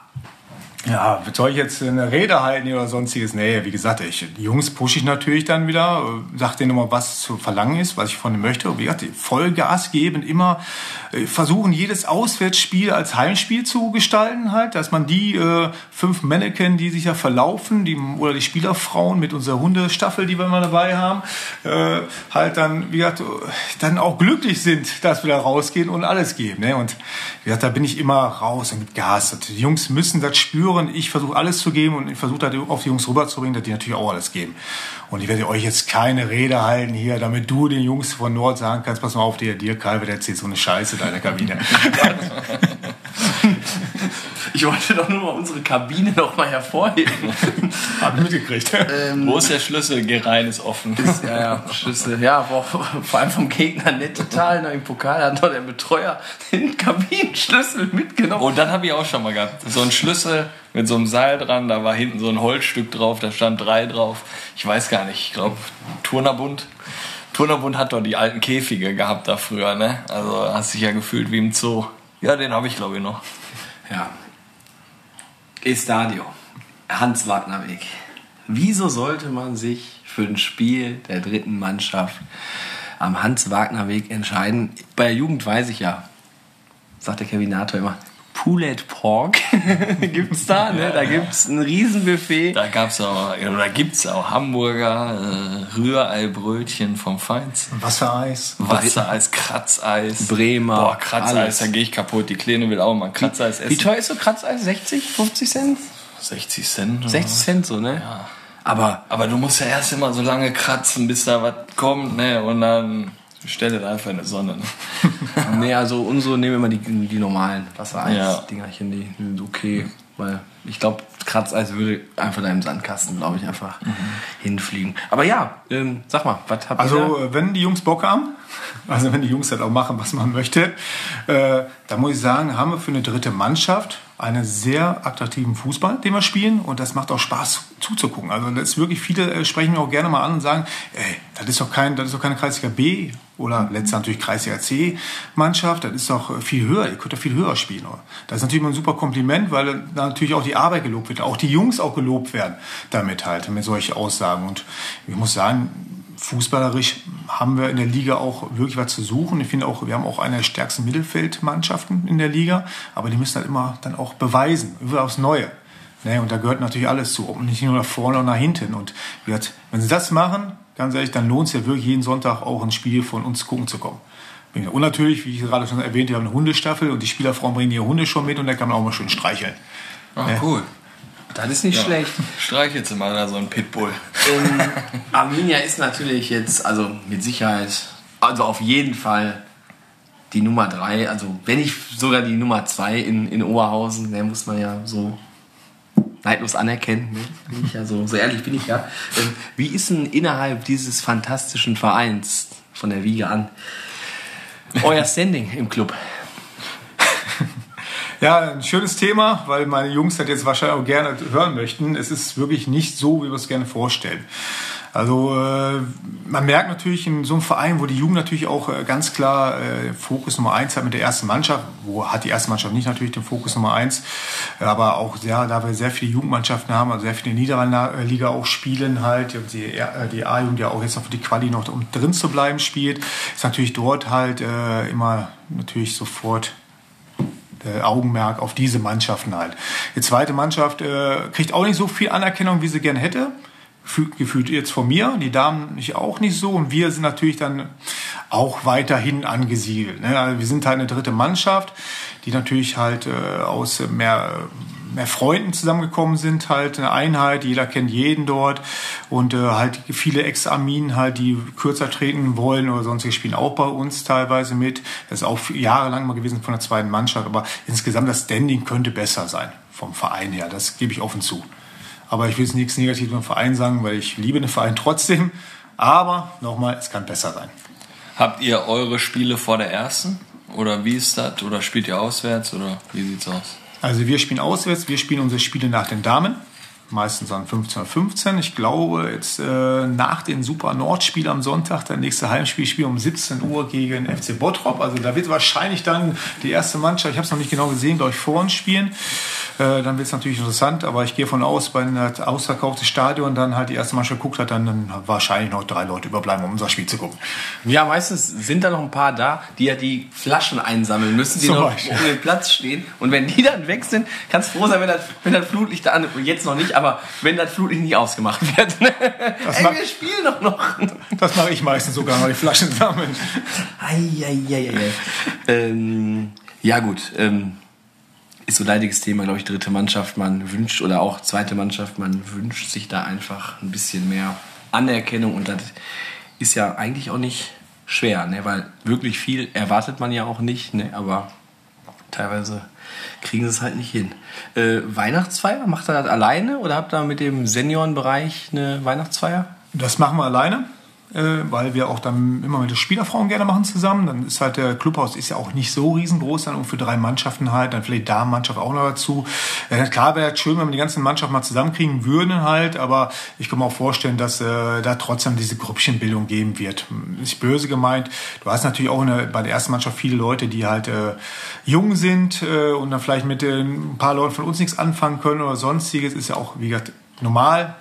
Ja, soll ich jetzt eine Rede halten oder sonstiges? Nee, wie gesagt, ich, die Jungs pushe ich natürlich dann wieder, äh, sag denen nochmal, was zu verlangen ist, was ich von denen möchte. Wie gesagt, Vollgas geben, immer äh, versuchen, jedes Auswärtsspiel als Heimspiel zu gestalten halt, dass man die äh, fünf Mannequin, die sich ja verlaufen, die, oder die Spielerfrauen mit unserer Hundestaffel, die wir immer dabei haben, äh, halt dann, wie gesagt, dann auch glücklich sind, dass wir da rausgehen und alles geben. Ne? Und wie gesagt, da bin ich immer raus und mit Gas. Die Jungs müssen das spüren. Ich versuche alles zu geben und ich versuche das auf die Jungs rüberzubringen, dass die natürlich auch alles geben. Und ich werde euch jetzt keine Rede halten hier, damit du den Jungs von Nord sagen kannst, pass mal auf, dir, dir Kai, der erzählt so eine Scheiße in deiner Kabine. *laughs* Ich wollte doch nur mal unsere Kabine noch mal hervorheben. *laughs* Hab ich mitgekriegt. Wo ist der Schlüssel? Geh rein, ist offen. Ja, ja, Schlüssel. Ja, boah, vor allem vom Gegner nett total. Im Pokal hat noch der Betreuer den Kabinenschlüssel mitgenommen. Und dann habe ich auch schon mal gehabt. So ein Schlüssel mit so einem Seil dran, da war hinten so ein Holzstück drauf, da stand drei drauf. Ich weiß gar nicht, ich glaube Turnerbund. Turnerbund hat doch die alten Käfige gehabt da früher, ne? Also hast dich ja gefühlt wie im Zoo. Ja, den habe ich glaube ich noch. Ja. Estadio. Hans Wagner Weg. Wieso sollte man sich für ein Spiel der dritten Mannschaft am Hans Wagner Weg entscheiden? Bei der Jugend weiß ich ja, sagt der Kevinator immer, Poulet Pork *laughs* gibt's da, ne? Da gibt's ein Riesenbuffet. Da gab's auch, oder gibt's auch Hamburger äh, Rührei-Brötchen vom Feinsten. Wassereis. Wassereis, Kratzeis. Bremer, Boah, Kratzeis, alles. da gehe ich kaputt. Die Kleine will auch mal ein Kratzeis essen. Wie teuer ist so Kratzeis? 60, 50 Cent? 60 Cent. oder 60 Cent so, ne? Ja. Aber Aber du musst ja erst immer so lange kratzen, bis da was kommt, ne? Und dann stell dir einfach in die Sonne. Ne? *laughs* Nee, also unsere nehmen immer die, die normalen Ja. Wassereis-Dingerchen, die sind okay. weil ich glaube, Kratzeis würde einfach da im Sandkasten, glaube ich, einfach hinfliegen. Aber ja, ähm, sag mal, was habt ihr Also, da? äh, wenn die Jungs Bock haben, *laughs* also wenn die Jungs halt auch machen, was man möchte, äh, da muss ich sagen, haben wir für eine dritte Mannschaft einen sehr attraktiven Fußball, den wir spielen. Und das macht auch Spaß zuzugucken. Also das ist wirklich viele äh, sprechen mir auch gerne mal an und sagen, ey, das ist doch kein, das ist doch keine Kreisliga B oder letztes Jahr natürlich Kreisliga C Mannschaft, das ist doch viel höher, ihr könnt doch viel höher spielen. Das ist natürlich mal ein super Kompliment, weil da natürlich auch die Arbeit gelobt wird, auch die Jungs auch gelobt werden damit halt, mit solchen Aussagen. Und ich muss sagen, fußballerisch haben wir in der Liga auch wirklich was zu suchen. Ich finde auch, wir haben auch eine der stärksten Mittelfeldmannschaften in der Liga, aber die müssen halt immer dann auch beweisen, über aufs Neue. Ne, und da gehört natürlich alles zu, ob nicht nur nach vorne oder nach hinten. Und wie gesagt, wenn sie das machen, ganz ehrlich, dann lohnt es ja wirklich jeden Sonntag auch ein Spiel von uns gucken zu kommen. Und natürlich, wie ich gerade schon erwähnt, wir haben eine Hundestaffel und die Spielerfrauen bringen ihre Hunde schon mit und da kann man auch mal schön streicheln. Ach, cool. Das ist nicht schlecht. Streichelst du mal da so ein Pitbull. Ähm, *laughs* Arminia ist natürlich jetzt, also mit Sicherheit, also auf jeden Fall die Nummer drei. Also wenn nicht sogar die Nummer zwei in, in Oberhausen, der muss man ja so neidlos anerkennen. Ne? Bin ich ja so, so ehrlich bin ich ja. Ähm, wie ist denn innerhalb dieses fantastischen Vereins von der Wiege an euer Standing im Club? Ja, ein schönes Thema, weil meine Jungs das jetzt wahrscheinlich auch gerne hören möchten. Es ist wirklich nicht so, wie wir es gerne vorstellen. Also äh, man merkt natürlich in so einem Verein, wo die Jugend natürlich auch äh, ganz klar äh, Fokus Nummer eins hat mit der ersten Mannschaft, wo hat die erste Mannschaft nicht natürlich den Fokus Nummer eins, aber auch sehr, da wir sehr viele Jugendmannschaften haben, also sehr viele Niederliga auch spielen halt, und die, die A-Jugend ja auch jetzt noch für die Quali noch um drin zu bleiben spielt, ist natürlich dort halt äh, immer natürlich sofort äh, Augenmerk auf diese Mannschaften halt. Die zweite Mannschaft äh, kriegt auch nicht so viel Anerkennung, wie sie gerne hätte. Gefühlt, jetzt von mir, die Damen nicht auch nicht so und wir sind natürlich dann auch weiterhin angesiedelt. Ne? Also wir sind halt eine dritte Mannschaft, die natürlich halt äh, aus mehr mehr Freunden zusammengekommen sind, halt eine Einheit, jeder kennt jeden dort und äh, halt viele Ex-Arminen halt, die kürzer treten wollen oder sonstige spielen auch bei uns teilweise mit. Das ist auch jahrelang mal gewesen von der zweiten Mannschaft, aber insgesamt das Standing könnte besser sein vom Verein her, das gebe ich offen zu. Aber ich will jetzt nichts Negatives vom Verein sagen, weil ich liebe den Verein trotzdem. Aber nochmal, es kann besser sein. Habt ihr eure Spiele vor der ersten? Oder wie ist das? Oder spielt ihr auswärts? Oder wie sieht's aus? Also wir spielen auswärts, wir spielen unsere Spiele nach den Damen. Meistens an 15 Uhr 15. Ich glaube, jetzt äh, nach dem Super Nord-Spiel am Sonntag, der nächste Heimspielspiel um 17 Uhr gegen FC Bottrop. Also da wird wahrscheinlich dann die erste Mannschaft, ich habe es noch nicht genau gesehen, glaube ich, vor uns spielen. Äh, dann wird es natürlich interessant, aber ich gehe von aus, wenn das ausverkaufte Stadion dann halt die erste Mannschaft guckt hat, dann, dann wahrscheinlich noch drei Leute überbleiben, um unser Spiel zu gucken. Ja, meistens sind da noch ein paar da, die ja die Flaschen einsammeln müssen, die Zum noch Beispiel. um den Platz stehen. Und wenn die dann weg sind, kannst froh sein, wenn das, wenn das Flutlicht da an, jetzt noch nicht, aber wenn das Flutlicht nicht ausgemacht wird. Ey, macht- wir spielen doch noch. Das mache ich meistens sogar, mal die Flaschen sammeln. Eieieiei. ähm, ja gut, ähm, ist so leidiges Thema, glaube ich, dritte Mannschaft. Man wünscht, oder auch zweite Mannschaft, man wünscht sich da einfach ein bisschen mehr Anerkennung und das ist ja eigentlich auch nicht schwer, ne? weil wirklich viel erwartet man ja auch nicht, ne? aber teilweise kriegen sie es halt nicht hin. Äh, Weihnachtsfeier, macht ihr das alleine oder habt ihr mit dem Seniorenbereich eine Weihnachtsfeier? Das machen wir alleine, weil wir auch dann immer mit den Spielerfrauen gerne machen zusammen. Dann ist halt der Clubhaus ist ja auch nicht so riesengroß, dann für drei Mannschaften halt, dann vielleicht Damenmannschaft auch noch dazu. Ja, klar wäre es schön, wenn wir die ganzen Mannschaften mal zusammenkriegen würden halt, aber ich kann mir auch vorstellen, dass äh, da trotzdem diese Grüppchenbildung geben wird. Ist böse gemeint. Du hast natürlich auch eine, bei der ersten Mannschaft viele Leute, die halt äh, jung sind äh, und dann vielleicht mit äh, ein paar Leuten von uns nichts anfangen können oder sonstiges. Ist ja auch, wie gesagt, normal.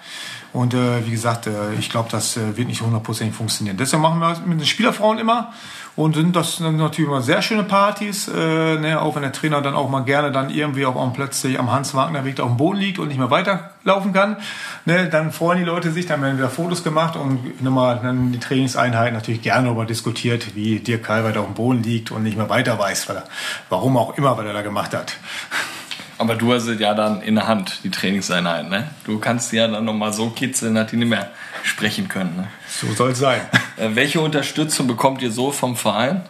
Und äh, wie gesagt, äh, ich glaube, das äh, wird nicht hundertprozentig funktionieren. Deshalb machen wir das mit den Spielerfrauen immer und sind das natürlich immer sehr schöne Partys, äh, ne, auch wenn der Trainer dann auch mal gerne dann irgendwie auch plötzlich am Hans-Wagner-Weg auf dem Boden liegt und nicht mehr weiterlaufen kann. Ne, dann freuen die Leute sich, dann werden wieder Fotos gemacht und nochmal dann die Trainingseinheiten natürlich gerne darüber diskutiert, wie Dirk Kalweit auf dem Boden liegt und nicht mehr weiter weiß, weil er, warum auch immer, was er da gemacht hat. Aber du hast es ja dann in der Hand, die Trainingseinheit, ne? Du kannst die ja dann nochmal so kitzeln, dass die nicht mehr sprechen können, ne? So soll es sein. *laughs* Äh, welche Unterstützung bekommt ihr so vom Verein?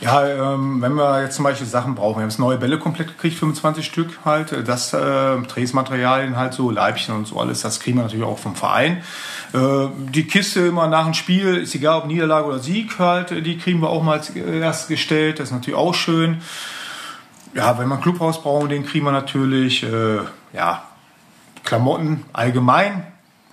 Ja, ähm, wenn wir jetzt zum Beispiel Sachen brauchen, wir haben jetzt neue Bälle komplett gekriegt, 25 Stück halt, äh, das äh, Drehsmaterialien halt so, Leibchen und so alles, das kriegen wir natürlich auch vom Verein. Äh, die Kiste immer nach dem Spiel, ist egal ob Niederlage oder Sieg halt, äh, die kriegen wir auch mal erst gestellt, das ist natürlich auch schön. Ja, wenn ein Clubhaus brauchen, den kriegen wir natürlich, äh, ja, Klamotten allgemein,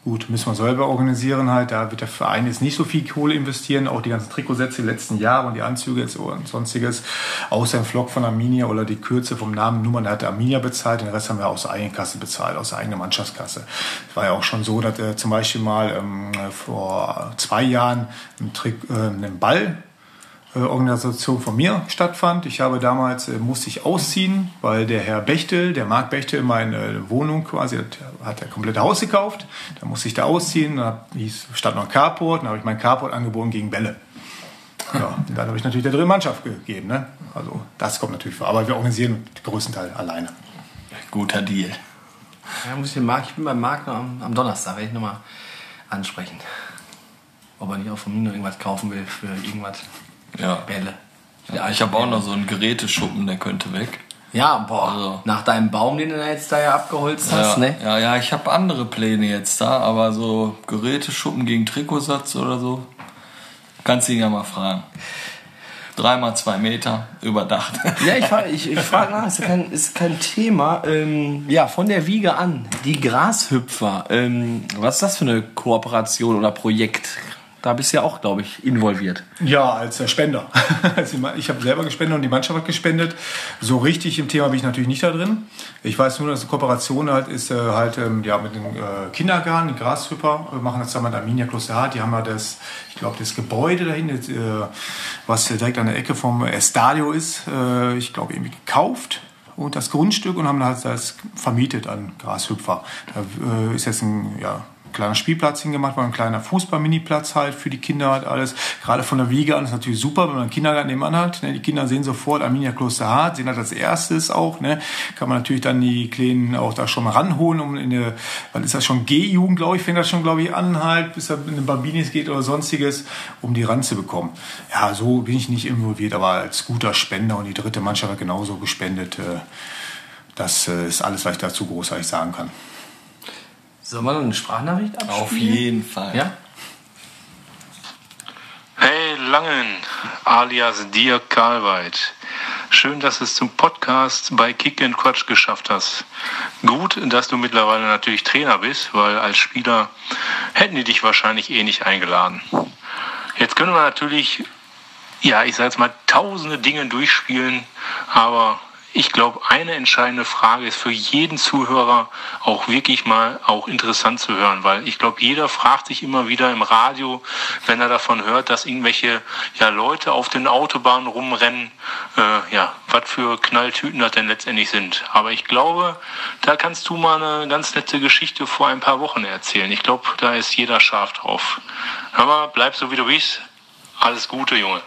Gut, müssen wir selber organisieren halt. Da wird der Verein jetzt nicht so viel Kohle investieren. Auch die ganzen Trikotsätze die letzten Jahre und die Anzüge und sonstiges. Außer ein Flock von Arminia oder die Kürze vom Namen Nummern, der hat Arminia bezahlt. Den Rest haben wir aus der eigenen Kasse bezahlt, aus der eigenen Mannschaftskasse. Es war ja auch schon so, dass äh, zum Beispiel mal ähm, vor zwei Jahren ein, Trick, äh, einen Ball Organisation von mir stattfand. Ich habe damals, äh, musste ich ausziehen, weil der Herr Bechtel, der Marc Bechtel, meine Wohnung quasi, hat, hat er komplette Haus gekauft. Da musste ich da ausziehen, da hieß, stand noch ein Carport, dann habe ich mein Carport angeboten gegen Bälle. Ja, und dann habe ich natürlich der dritten Mannschaft gegeben. Ne? Also das kommt natürlich vor. Aber wir organisieren den größten Teil alleine. Guter Deal. Ja, muss ich, den Marc, ich bin beim Marc am, am Donnerstag, werde ich nochmal ansprechen. Ob er nicht auch von mir noch irgendwas kaufen will für irgendwas. Ja. Bälle. ja ich habe auch noch so einen Geräteschuppen, der könnte weg. Ja, boah. Also- Nach deinem Baum, den du da jetzt da ja abgeholzt hast, ja, ne? ja, ja, ich habe andere Pläne jetzt da, aber so Geräteschuppen gegen Trikotsatz oder so, kannst du ihn ja mal fragen. Dreimal zwei Meter, überdacht. Ja, ich frage *laughs* ich, ich frag nach, ist kein, ist kein Thema. Ähm, ja, von der Wiege an, die Grashüpfer. Ähm, was ist das für eine Kooperation oder Projekt? Da bist du ja auch, glaube ich, involviert. Ja, als Spender. *laughs* Also ich habe selber gespendet und die Mannschaft hat gespendet. So richtig im Thema bin ich natürlich nicht da drin. Ich weiß nur, dass eine Kooperation halt ist, äh, halt ähm, ja, mit dem äh, Kindergarten, die Grashüpper, äh, machen das zusammen mit Arminia Klosterhardt. Die haben ja das, ich glaube, das Gebäude dahin, was direkt an der Ecke vom Estadio ist, ich glaube, irgendwie gekauft und das Grundstück und haben halt das vermietet an Grashüpfer. Da ist jetzt ein ja, kleiner Spielplatz hingemacht worden, ein kleiner Fußball-Miniplatz halt für die Kinder halt alles. Gerade von der Wiege an ist natürlich super, wenn man einen Kindergarten nebenan hat. Ne? Die Kinder sehen sofort Arminia Klosterhardt, sehen das als erstes auch. Ne? Kann man natürlich dann die Kleinen auch da schon mal ranholen, um in eine, wann ist das schon G-Jugend, glaube ich, fängt das schon, glaube ich, an halt, bis er in den Bambinis geht oder sonstiges, um die ranzubekommen. Ja, so bin ich nicht involviert, aber als guter Spender und die dritte Mannschaft hat genauso gespendet. Äh, das äh, ist alles, was ich dazu großartig sagen kann. Sollen wir noch eine Sprachnachricht abspielen? Auf jeden Fall. Ja? Hey Langen, alias Dirk Karlweit. Schön, dass du es zum Podcast bei Kick and Quatsch geschafft hast. Gut, dass du mittlerweile natürlich Trainer bist, weil als Spieler hätten die dich wahrscheinlich eh nicht eingeladen. Jetzt können wir natürlich, ja, ich sage jetzt mal, tausende Dinge durchspielen, aber ich glaube, eine entscheidende Frage ist für jeden Zuhörer auch wirklich mal auch interessant zu hören, weil ich glaube, jeder fragt sich immer wieder im Radio, wenn er davon hört, dass irgendwelche ja, Leute auf den Autobahnen rumrennen, äh, ja, was für Knalltüten das denn letztendlich sind. Aber ich glaube, da kannst du mal eine ganz nette Geschichte vor ein paar Wochen erzählen. Ich glaube, da ist jeder scharf drauf. Mal, bleib so wie du bist. Alles Gute, Junge.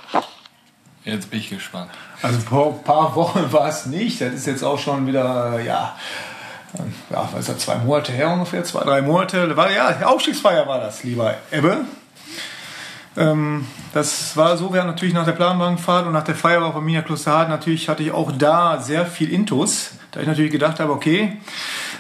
Jetzt bin ich gespannt. Also vor ein paar Wochen *laughs* war es nicht. Das ist jetzt auch schon wieder, ja, ja, was ist das, zwei Monate her ungefähr, zwei, drei Monate. War, ja, Aufstiegsfeier war das, lieber Ebbe. Ähm, das war so, wir natürlich nach der Planwagenfahrt und nach der Feier auf Arminia Klosterhardt, natürlich hatte ich auch da sehr viel Intus. Da ich natürlich gedacht habe, okay,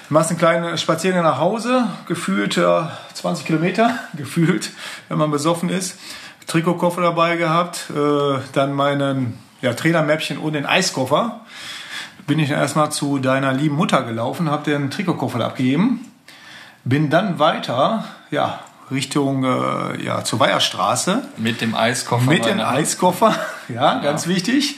machst einen kleinen Spaziergang nach Hause, gefühlt äh, 20 Kilometer, *laughs* gefühlt, wenn man besoffen ist. Trikotkoffer dabei gehabt, äh, dann meinen ja, Trainermäppchen und den Eiskoffer. Bin ich erstmal zu deiner lieben Mutter gelaufen, habe den Trikotkoffer abgegeben, bin dann weiter, ja, Richtung äh, ja, zur Weierstraße Mit dem Eiskoffer. mit dem. Eiskoffer, *laughs* ja, ganz wichtig.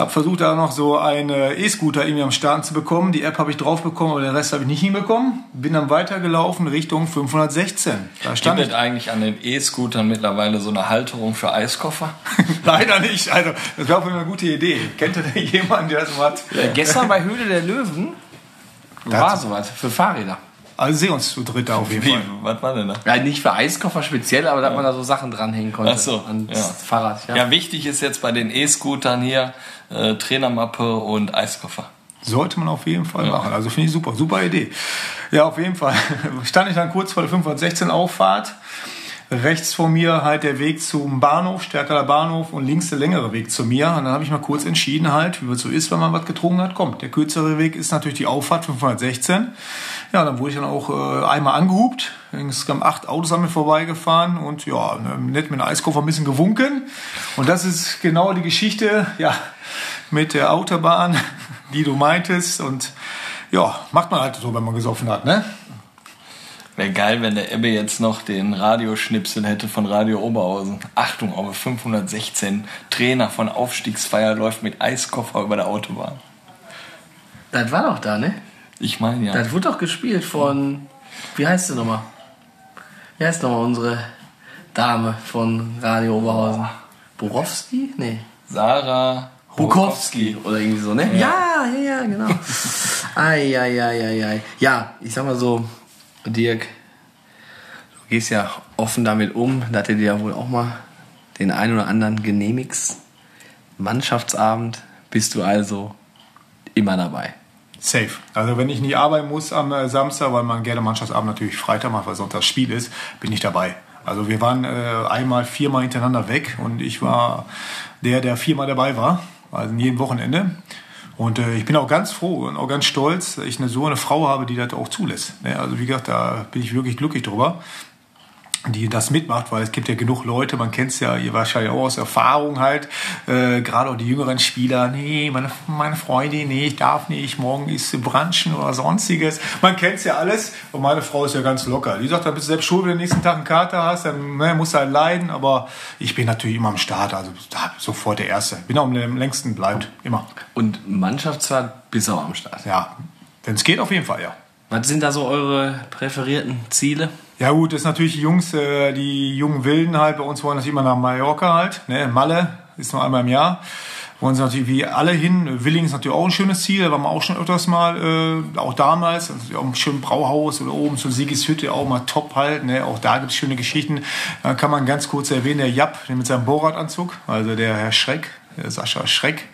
Hab versucht, da noch so einen E-Scooter irgendwie am Start zu bekommen. Die App habe ich drauf bekommen, aber den Rest habe ich nicht hinbekommen. Bin dann weitergelaufen Richtung 516. Da stand Gibt ich es eigentlich an den E-Scootern mittlerweile so eine Halterung für Eiskoffer? *laughs* leider nicht. Also, das wäre auf jeden Fall eine gute Idee. Kennt ihr denn jemanden, der so hat? Äh, gestern bei Höhle der Löwen war sowas für Fahrräder. Also sehen uns zu dritt auf jeden Wie, Fall. was war denn da? Ja, nicht für Eiskoffer speziell, aber dass man da so Sachen dranhängen konnte. Ach so, ans ja. Fahrrad. Ja. Ja, wichtig ist jetzt bei den E-Scootern hier äh, Trainermappe und Eiskoffer. Sollte man auf jeden Fall machen. Also finde ich super. Super Idee. Ja, auf jeden Fall. *laughs* Stand ich dann kurz vor der 516 Auffahrt. rechts von mir halt der Weg zum Bahnhof, stärkerer Bahnhof und links der längere Weg zu mir. Und dann habe ich mal kurz entschieden halt, wie es so ist, wenn man was getrunken hat, kommt. Der kürzere Weg ist natürlich die Auffahrt 516. Ja, dann wurde ich dann auch äh, einmal angehupt. Insgesamt acht Autos an mir vorbeigefahren und ja, ne, nett mit dem Eiskoffer ein bisschen gewunken. Und das ist genau die Geschichte, ja, mit der Autobahn, *laughs* die du meintest. Und ja, macht man halt so, wenn man gesoffen hat, ne? Wäre geil, wenn der Ebbe jetzt noch den Radioschnipsel hätte von Radio Oberhausen. Achtung, Aube 516. Trainer von Aufstiegsfeier läuft mit Eiskoffer über der Autobahn. Das war doch da, ne? Ich meine ja. Das wurde doch gespielt von. Wie heißt sie nochmal? Wie heißt nochmal unsere Dame von Radio Oberhausen? Borowski? Nee. Sarah Bukowski oder irgendwie so, ne? Ja, ja, ja, genau. ei, ei, ei, ei, ei. Ja, ich sag mal so, Dirk, du gehst ja offen damit um, dass du dir ja wohl auch mal den einen oder anderen genehmigst. Mannschaftsabend bist du also immer dabei. Safe. Also wenn ich nicht arbeiten muss am äh, Samstag, weil man gerne Mannschaftsabend natürlich Freitag macht, weil Sonntag Spiel ist, bin ich dabei. Also wir waren äh, einmal, viermal hintereinander weg und ich war der, der viermal dabei war, also in jedem Wochenende. Und äh, ich bin auch ganz froh und auch ganz stolz, dass ich eine, so eine Frau habe, die das auch zulässt. Ne? Also wie gesagt, da bin ich wirklich glücklich drüber die das mitmacht, weil es gibt ja genug Leute, man kennt es ja ihr wahrscheinlich auch aus Erfahrung halt, äh, gerade auch die jüngeren Spieler, nee, meine, meine Freundin, nee, ich darf nicht, morgen ist Branchen oder sonstiges. Man kennt es ja alles und meine Frau ist ja ganz locker. Die sagt, da bist du selbst schuld, wenn du den nächsten Tag einen Kater hast, dann ne, musst du halt leiden, aber ich bin natürlich immer am Start, also da, sofort der Erste. Bin auch am längsten bleibt, immer. Und Mannschaftsfahrt bist du auch am Start. Ja, wenn es geht, auf jeden Fall, ja. Was sind da so eure präferierten Ziele? Ja gut, das ist natürlich die Jungs, äh, die jungen Wilden halt, bei uns wollen natürlich immer nach Mallorca halt, ne, Malle ist nur einmal im Jahr. Wollen sie natürlich wie alle hin. Willing ist natürlich auch ein schönes Ziel, da waren wir auch schon öfters mal, äh, auch damals, also auch ein schönes Brauhaus oder oben zur Siegeshütte, auch mal top halt, ne, auch da gibt's schöne Geschichten. Dann kann man ganz kurz erwähnen, der Japp, der mit seinem Bohrradanzug, also der Herr Schreck, der Sascha Schreck,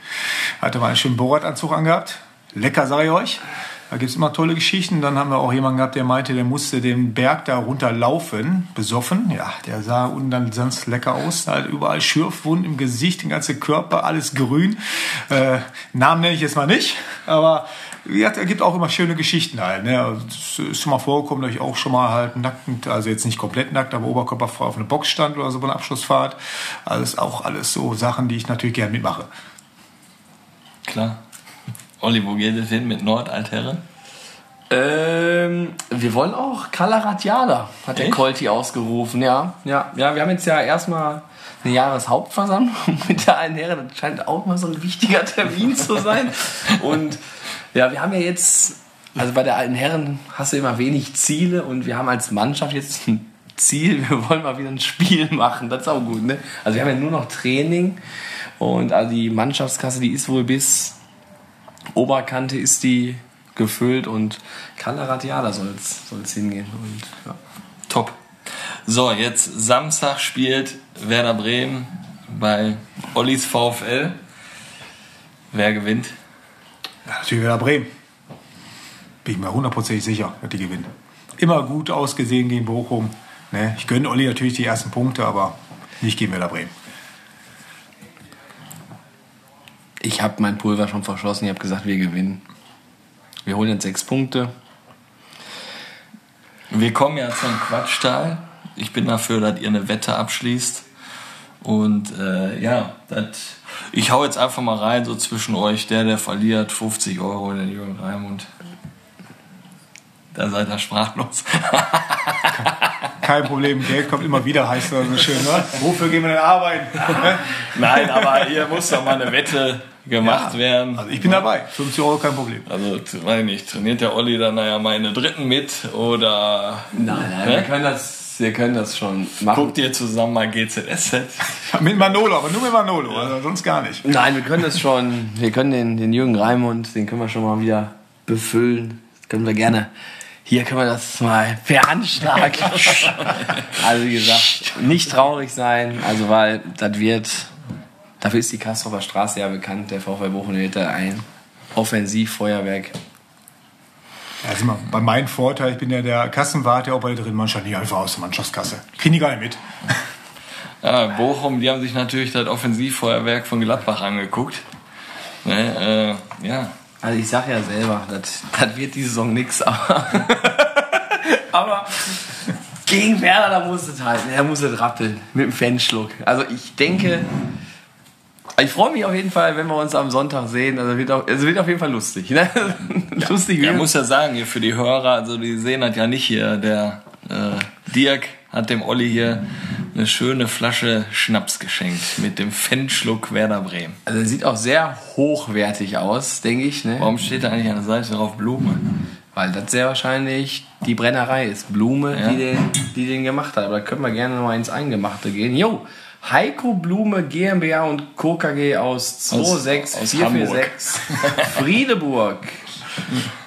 hatte mal einen schönen Bohrradanzug angehabt. Lecker, sag ich euch. Da gibt's immer tolle Geschichten. Dann haben wir auch jemanden gehabt, der meinte, der musste den Berg da runterlaufen, besoffen. Ja, der sah unten dann ganz lecker aus. Halt überall Schürfwunden im Gesicht, den ganzen Körper, alles grün. Äh, Namen nenne ich jetzt mal nicht, aber ja, er gibt auch immer schöne Geschichten halt. Ne? Also, Es ist schon mal vorgekommen, dass ich auch schon mal halt nackt, also jetzt nicht komplett nackt, aber oberkörperfrei auf einer Box stand oder so bei einer Abschlussfahrt. Alles auch alles so Sachen, die ich natürlich gerne mitmache. Klar. Olli, wo geht es hin mit Nordalterre? Ähm, wir wollen auch Kalaratiada, hat der Echt? Colti ausgerufen. Ja, ja, ja. Wir haben jetzt ja erstmal eine Jahreshauptversammlung *laughs* mit der einen Herren. Das scheint auch mal so ein wichtiger Termin zu sein. Und ja, wir haben ja jetzt, also bei der alten Herren hast du immer wenig Ziele und wir haben als Mannschaft jetzt ein Ziel. Wir wollen mal wieder ein Spiel machen. Das ist auch gut, ne? Also wir haben ja nur noch Training und also die Mannschaftskasse, die ist wohl bis Oberkante ist die gefüllt und Kalaratiada soll es hingehen. Und, ja. Top. So, jetzt Samstag spielt Werder Bremen bei Ollis VfL. Wer gewinnt? Ja, natürlich wieder Bremen. Bin ich mir hundertprozentig sicher, dass die gewinnen. Immer gut ausgesehen gegen Bochum. Ne? Ich gönne Olli natürlich die ersten Punkte, aber nicht gegen Werder Bremen. Ich habe mein Pulver schon verschossen. Ich habe gesagt, wir gewinnen. Wir holen jetzt sechs Punkte. Wir kommen ja zum Quatschteil. Ich bin dafür, dass ihr eine Wette abschließt. Und äh, ja, das, ich hau jetzt einfach mal rein, so zwischen euch. Der, der verliert, 50 Euro, der Jürgen Raimund. Da seid ihr sprachlos. *laughs* Kein Problem, Geld kommt immer wieder, heißt das so schön. Ne? Wofür gehen wir denn arbeiten? Ne? *laughs* Nein, aber hier muss doch mal eine Wette gemacht Ja, werden. Also ich bin dabei. 50 Euro kein Problem. Also, weiß ich nicht, trainiert der Olli dann naja meine Dritten mit oder Nein, nein, Hä? wir können das, wir können das schon machen. guckt ihr zusammen mal GZSZ? Mit Manolo, aber nur mit Manolo, also sonst gar nicht. Nein, wir können das schon. Wir können den, den Jürgen Raimund, den können wir schon mal wieder befüllen. Das können wir gerne. Hier können wir das mal veranschlagen. *laughs* also wie gesagt, nicht traurig sein, also weil das wird, dafür ist die Kastrofer Straße ja bekannt, der VfL Bochum da ein Offensivfeuerwerk. Also mal, bei meinem Vorteil, ich bin ja der Kassenwart, der auch bei der dritten Mannschaft nicht einfach aus der Mannschaftskasse. Kriegen die gar nicht mit. *laughs* Ja, Bochum, die haben sich natürlich das Offensivfeuerwerk von Gladbach angeguckt. Ne, äh, ja, Also ich sag ja selber, das, das wird die Saison nix, aber, *laughs* aber gegen Werder, da muss es halt, da muss es rappeln mit dem Fanschluck. Also ich denke, ich freue mich auf jeden Fall, wenn wir uns am Sonntag sehen. Also wird auch, es wird auf jeden Fall lustig. Ne? *laughs* lustig Ja, muss ja sagen, hier für die Hörer, also die sehen das ja nicht hier. Der äh, Dirk hat dem Olli hier eine schöne Flasche Schnaps geschenkt mit dem Fanschluck Werder Bremen. Also sieht auch sehr hochwertig aus, denke ich. Ne? Warum steht da eigentlich an der Seite drauf Blume? Weil das sehr wahrscheinlich die Brennerei ist. Blume, Ja. die, den, die den gemacht hat. Aber da können wir gerne noch mal ins Eingemachte gehen. Jo, Heiko Blume GmbH und Co. KG aus aus 26446 *laughs* Friedeburg.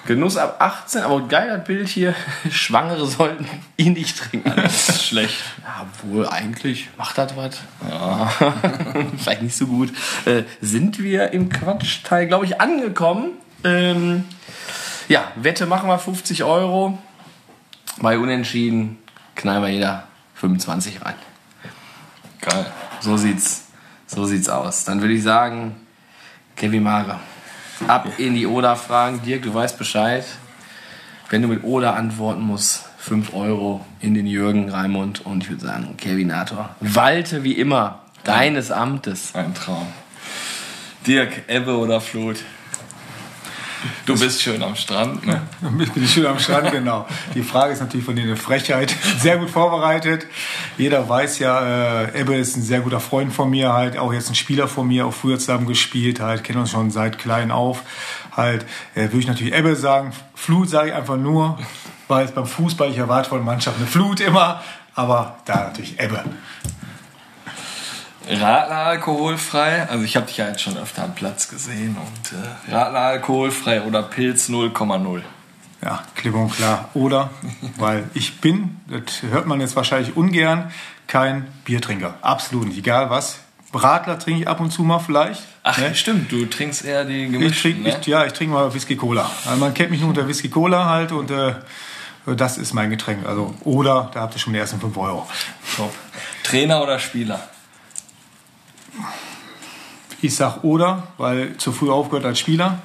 Genuss ab 18, aber geil das Bild hier. *laughs* Schwangere sollten *laughs* ihn nicht trinken. Das ist schlecht. Ja, wohl eigentlich macht das was. Ja. *laughs* Vielleicht nicht so gut. Äh, sind wir im Quatschteil, glaube ich, angekommen. Ähm, ja, Wette machen wir 50 Euro. Bei Unentschieden knallen wir jeder 25 rein. Geil. So sieht's, so sieht's aus. Dann würde ich sagen, Kevin Mare, ab in die Oder-Fragen. Dirk, du weißt Bescheid. Wenn du mit Oder antworten musst, 5 Euro in den Jürgen Raimund. Und ich würde sagen, Kevinator, walte wie immer deines Amtes. Ein Traum. Dirk, Ebbe oder Flut? Du bist schön am Strand, ne? Ich bin schön am Strand, genau. Die Frage ist natürlich von dir eine Frechheit. *laughs* Sehr gut vorbereitet. Jeder weiß ja, äh, Ebbe ist ein sehr guter Freund von mir, halt auch jetzt ein Spieler von mir, auch früher zusammen gespielt, halt, kennen uns schon seit klein auf. Halt, äh, würde ich natürlich Ebbe sagen. Flut sage ich einfach nur, weil es beim Fußball, ich erwarte von der Mannschaft eine Flut immer, aber da natürlich Ebbe. Radler alkoholfrei, also ich habe dich ja jetzt schon öfter am Platz gesehen und äh, Radler alkoholfrei oder Pilz 0,0. Ja, klipp und klar. Oder, weil ich bin, das hört man jetzt wahrscheinlich ungern, kein Biertrinker. Absolut nicht. Egal was. Radler trinke ich ab und zu mal vielleicht. Ach, ne? stimmt, du trinkst eher die Ich gemischten, trinke, ne? ich, ja, ich trinke mal Whisky Cola. Also man kennt mich nur unter Whisky Cola halt und äh, das ist mein Getränk. Also, oder, da habt ihr schon die ersten 5 Euro. Top. Trainer oder Spieler? Ich sag oder, weil zu früh aufgehört als Spieler.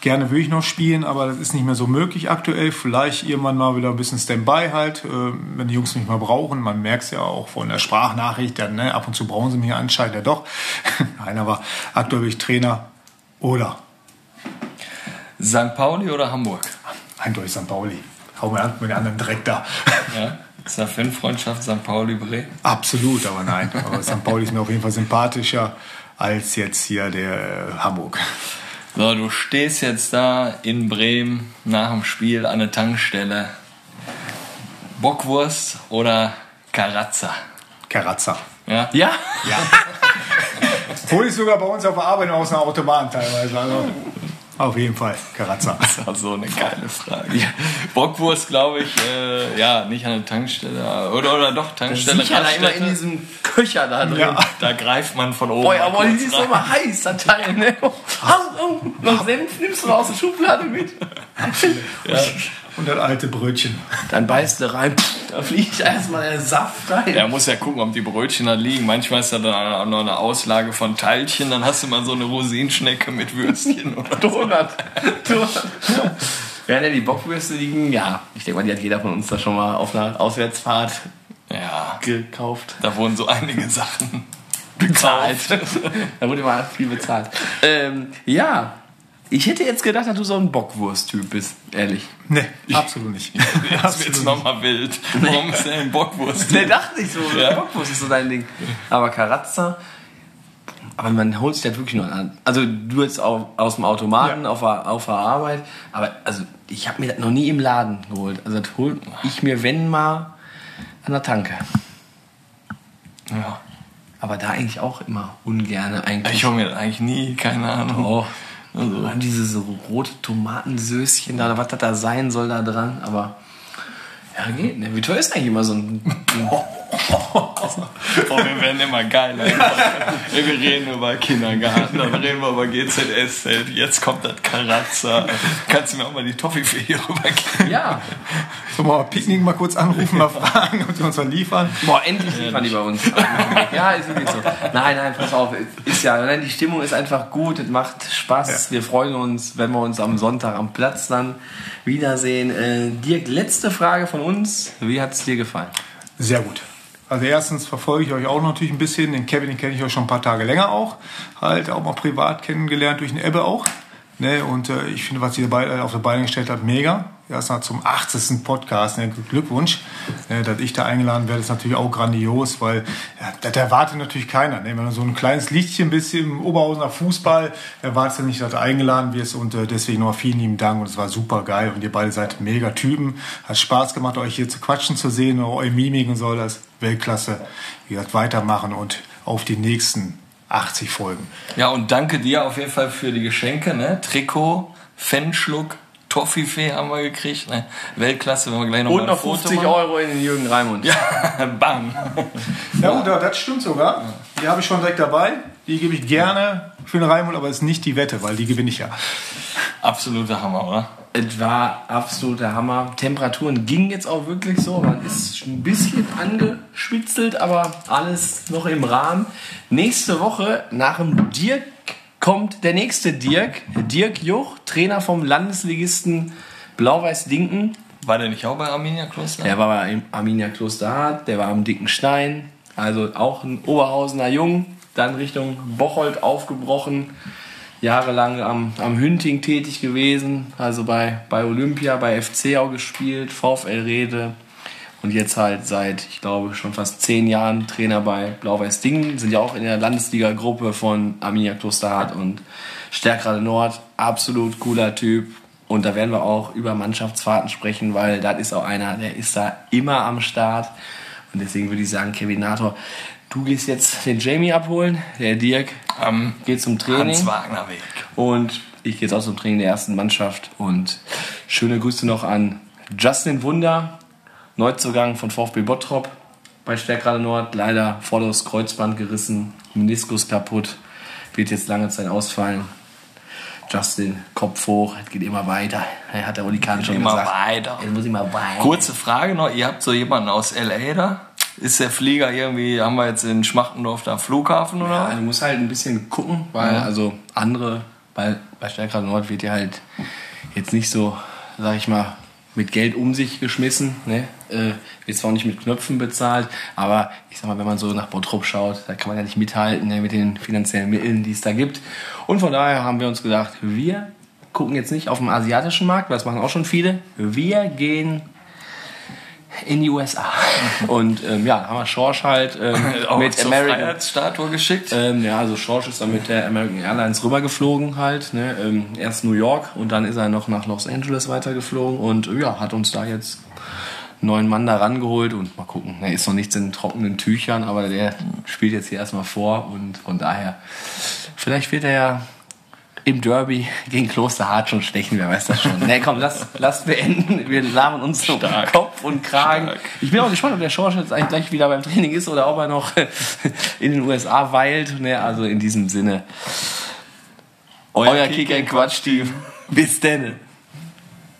Gerne würde ich noch spielen, aber das ist nicht mehr so möglich aktuell. Vielleicht irgendwann mal wieder ein bisschen Standby halt, äh, wenn die Jungs mich mal brauchen. Man merkt es ja auch von der Sprachnachricht, dann, ne, ab und zu brauchen sie mich anscheinend ja doch. *laughs* Nein, aber aktuell bin ich Trainer oder St. Pauli oder Hamburg? eindeutig St. Pauli. Hau mir an mit den anderen direkt da. Ja? *laughs* Ist eine Fanfreundschaft St. Pauli Bre? Absolut, aber nein. Aber St. Pauli ist mir auf jeden Fall sympathischer als jetzt hier der äh, Hamburg. So, du stehst jetzt da in Bremen nach dem Spiel an der Tankstelle. Bockwurst oder Karazza? Karazza. Ja? Ja? Ja. Hol ich sogar bei uns auf der Arbeit aus einer Autobahn teilweise. Also auf jeden Fall Karazza. Das war so eine geile Frage. Bockwurst, glaube ich, äh, ja, nicht an der Tankstelle. Oder, oder doch, Tankstelle. Sicher da immer Raststätte. in diesem Köcher da drin. Ja. Da greift man von oben. Boah, aber die ist mal heiß, das Teil, ne? Noch Senf nimmst du aus der Schublade mit. Und das alte Brötchen. Dann beißt du rein, pff, da fliegt erstmal der Saft rein. Er muss ja gucken, ob die Brötchen da liegen. Manchmal ist da dann auch noch eine Auslage von Teilchen. Dann hast du mal so eine Rosinschnecke mit Würstchen *laughs* oder Donut. Donut. *laughs* Während ja die Bockwürste liegen, ja, ich denke mal, die hat jeder von uns da schon mal auf einer Auswärtsfahrt Ja, gekauft. da wurden so einige Sachen Bezahlt. *laughs* da wurde immer viel bezahlt. Ähm, ja, ich hätte jetzt gedacht, dass du so ein Bockwurst-Typ bist, ehrlich. Nee, absolut nicht. *laughs* Jetzt wird's nochmal wild. Warum ist denn ein Bockwurst? Ne, dachte ich so. Ja. Bockwurst ist so dein Ding. Aber Karazza, aber man holt sich das wirklich nur an. Also du jetzt auch aus dem Automaten auf, der, auf der Arbeit, aber also ich habe mir das noch nie im Laden geholt. Also das hol ich mir, wenn mal, an der Tanke. Ja. Aber da eigentlich auch immer ungerne eigentlich. Ich hole mir das eigentlich nie, keine Ahnung. Oh. Also, diese so rote Tomatensößchen da, was das da sein soll da dran, aber ja, geht, ne? Wie teuer ist eigentlich immer so ein, *laughs* *laughs* Oh, wir werden immer geiler. Ey, wir reden über Kindergarten, dann reden wir über GZS, jetzt kommt das Karazza. Kannst du mir auch mal die Toffifee hier rübergeben? Ja. Sollen wir mal Picknick mal kurz anrufen, mal fragen, ob die uns dann liefern? Boah, endlich liefern die bei uns. Ja, ist wirklich so. Nein, nein, pass auf. Ist ja, nein, die Stimmung ist einfach gut, es macht Spaß. Wir freuen uns, wenn wir uns am Sonntag am Platz dann wiedersehen. Äh, Dirk, letzte Frage von uns. Wie hat es dir gefallen? Sehr gut. Also erstens verfolge ich euch auch natürlich ein bisschen. Den Kevin, den kenne ich euch schon ein paar Tage länger auch. Halt auch mal privat kennengelernt durch den Ebbe auch. Ne, und äh, ich finde, was ihr auf der Beine gestellt habt, mega. Erstmal zum 80. Podcast. Ne, Glückwunsch. Ne, dass ich da eingeladen werde, ist natürlich auch grandios, weil ja, das erwartet natürlich keiner. Ne? Wenn du so ein kleines Lichtchen bist im Oberhausener Fußball, erwartest du nicht, dass du eingeladen wirst. Und äh, deswegen nochmal vielen lieben Dank. Und es war super geil. Und ihr beide seid mega Typen. Hat Spaß gemacht, euch hier zu quatschen zu sehen. Eure Mimik und so, das Weltklasse. Wie gesagt, weitermachen und auf die nächsten 80 Folgen. Ja, und danke dir auf jeden Fall für die Geschenke, ne? Trikot, Fanschluck, Toffifee haben wir gekriegt, ne? Weltklasse, wenn wir gleich noch mal Und noch Foto 50 machen. Euro in den Jürgen Raimund. Ja, *laughs* bam. Ja, gut, das stimmt sogar. Die habe ich schon direkt dabei. Die gebe ich gerne für den Raimund, aber es ist nicht die Wette, weil die gewinne ich ja. Absoluter Hammer, oder? Es war absoluter Hammer. Temperaturen gingen jetzt auch wirklich so. Man ist ein bisschen angeschwitzelt, aber alles noch im Rahmen. Nächste Woche nach dem Dirk kommt der nächste Dirk. Dirk Juch, Trainer vom Landesligisten Blau-Weiß-Dinken. War der nicht auch bei Arminia Kloster? Der war bei Arminia Klosterhardt, der war am Dicken Stein. Also auch ein Oberhausener Jung. Dann Richtung Bocholt aufgebrochen. Jahrelang am, am Hünting tätig gewesen. Also bei, bei Olympia, bei FC auch gespielt. VfL Rede. Und jetzt halt seit, ich glaube, schon fast zehn Jahren Trainer bei Blau-Weiß Dingen. Sind ja auch in der Landesliga-Gruppe von Arminia Klosterhardt und Stärkrade Nord. Absolut cooler Typ. Und da werden wir auch über Mannschaftsfahrten sprechen, weil das ist auch einer, der ist da immer am Start. Und deswegen würde ich sagen, Kevin Nator, du gehst jetzt den Jamie abholen, der Dirk Am geht zum Training. Hans-Wagner-Weg. Und ich gehe jetzt auch zum Training der ersten Mannschaft. Und schöne Grüße noch an Justin Wunder, Neuzugang von VfB Bottrop bei Stärkrade Nord. Leider vorderes Kreuzband gerissen, Meniskus kaputt, wird jetzt lange Zeit ausfallen. Justin, Kopf hoch, es geht immer weiter. Er hat der Uli Kahn schon Immer gesagt. weiter. Es muss immer weiter. Kurze Frage noch, ihr habt so jemanden aus L.A. da? Ist der Flieger irgendwie, haben wir jetzt in Schmachtendorf da Flughafen oder? Ja, du musst halt ein bisschen gucken, weil also andere, bei, bei Stärkrade Nord wird ja halt jetzt nicht so, sag ich mal, mit Geld um sich geschmissen. Ne? Äh, wird zwar auch nicht mit Knöpfen bezahlt, aber ich sag mal, wenn man so nach Bottrop schaut, da kann man ja nicht mithalten ne, mit den finanziellen Mitteln, die es da gibt. Und von daher haben wir uns gedacht, wir gucken jetzt nicht auf den asiatischen Markt, weil das machen auch schon viele. Wir gehen in die USA. Und ähm, ja, da haben wir Schorsch halt ähm, *laughs* mit zur American Freiheitsstatue geschickt. ähm, ja, also Schorsch ist dann mit der American Airlines rübergeflogen halt. Ne? Ähm, erst New York und dann ist er noch nach Los Angeles weitergeflogen und ja, hat uns da jetzt neun Mann da rangeholt und mal gucken. Er ist noch nichts in trockenen Tüchern, aber der spielt jetzt hier erstmal vor und von daher, vielleicht wird er ja im Derby gegen Klosterhardt schon stechen, wer weiß das schon. Ne, komm, lass, lass beenden. Wir labern uns so Kopf und Kragen. Stark. Ich bin auch gespannt, ob der Schorsch jetzt eigentlich gleich wieder beim Training ist oder ob er noch *laughs* in den USA weilt. Ne, also in diesem Sinne. Euer, Kick and Quatsch Team. Bis denn.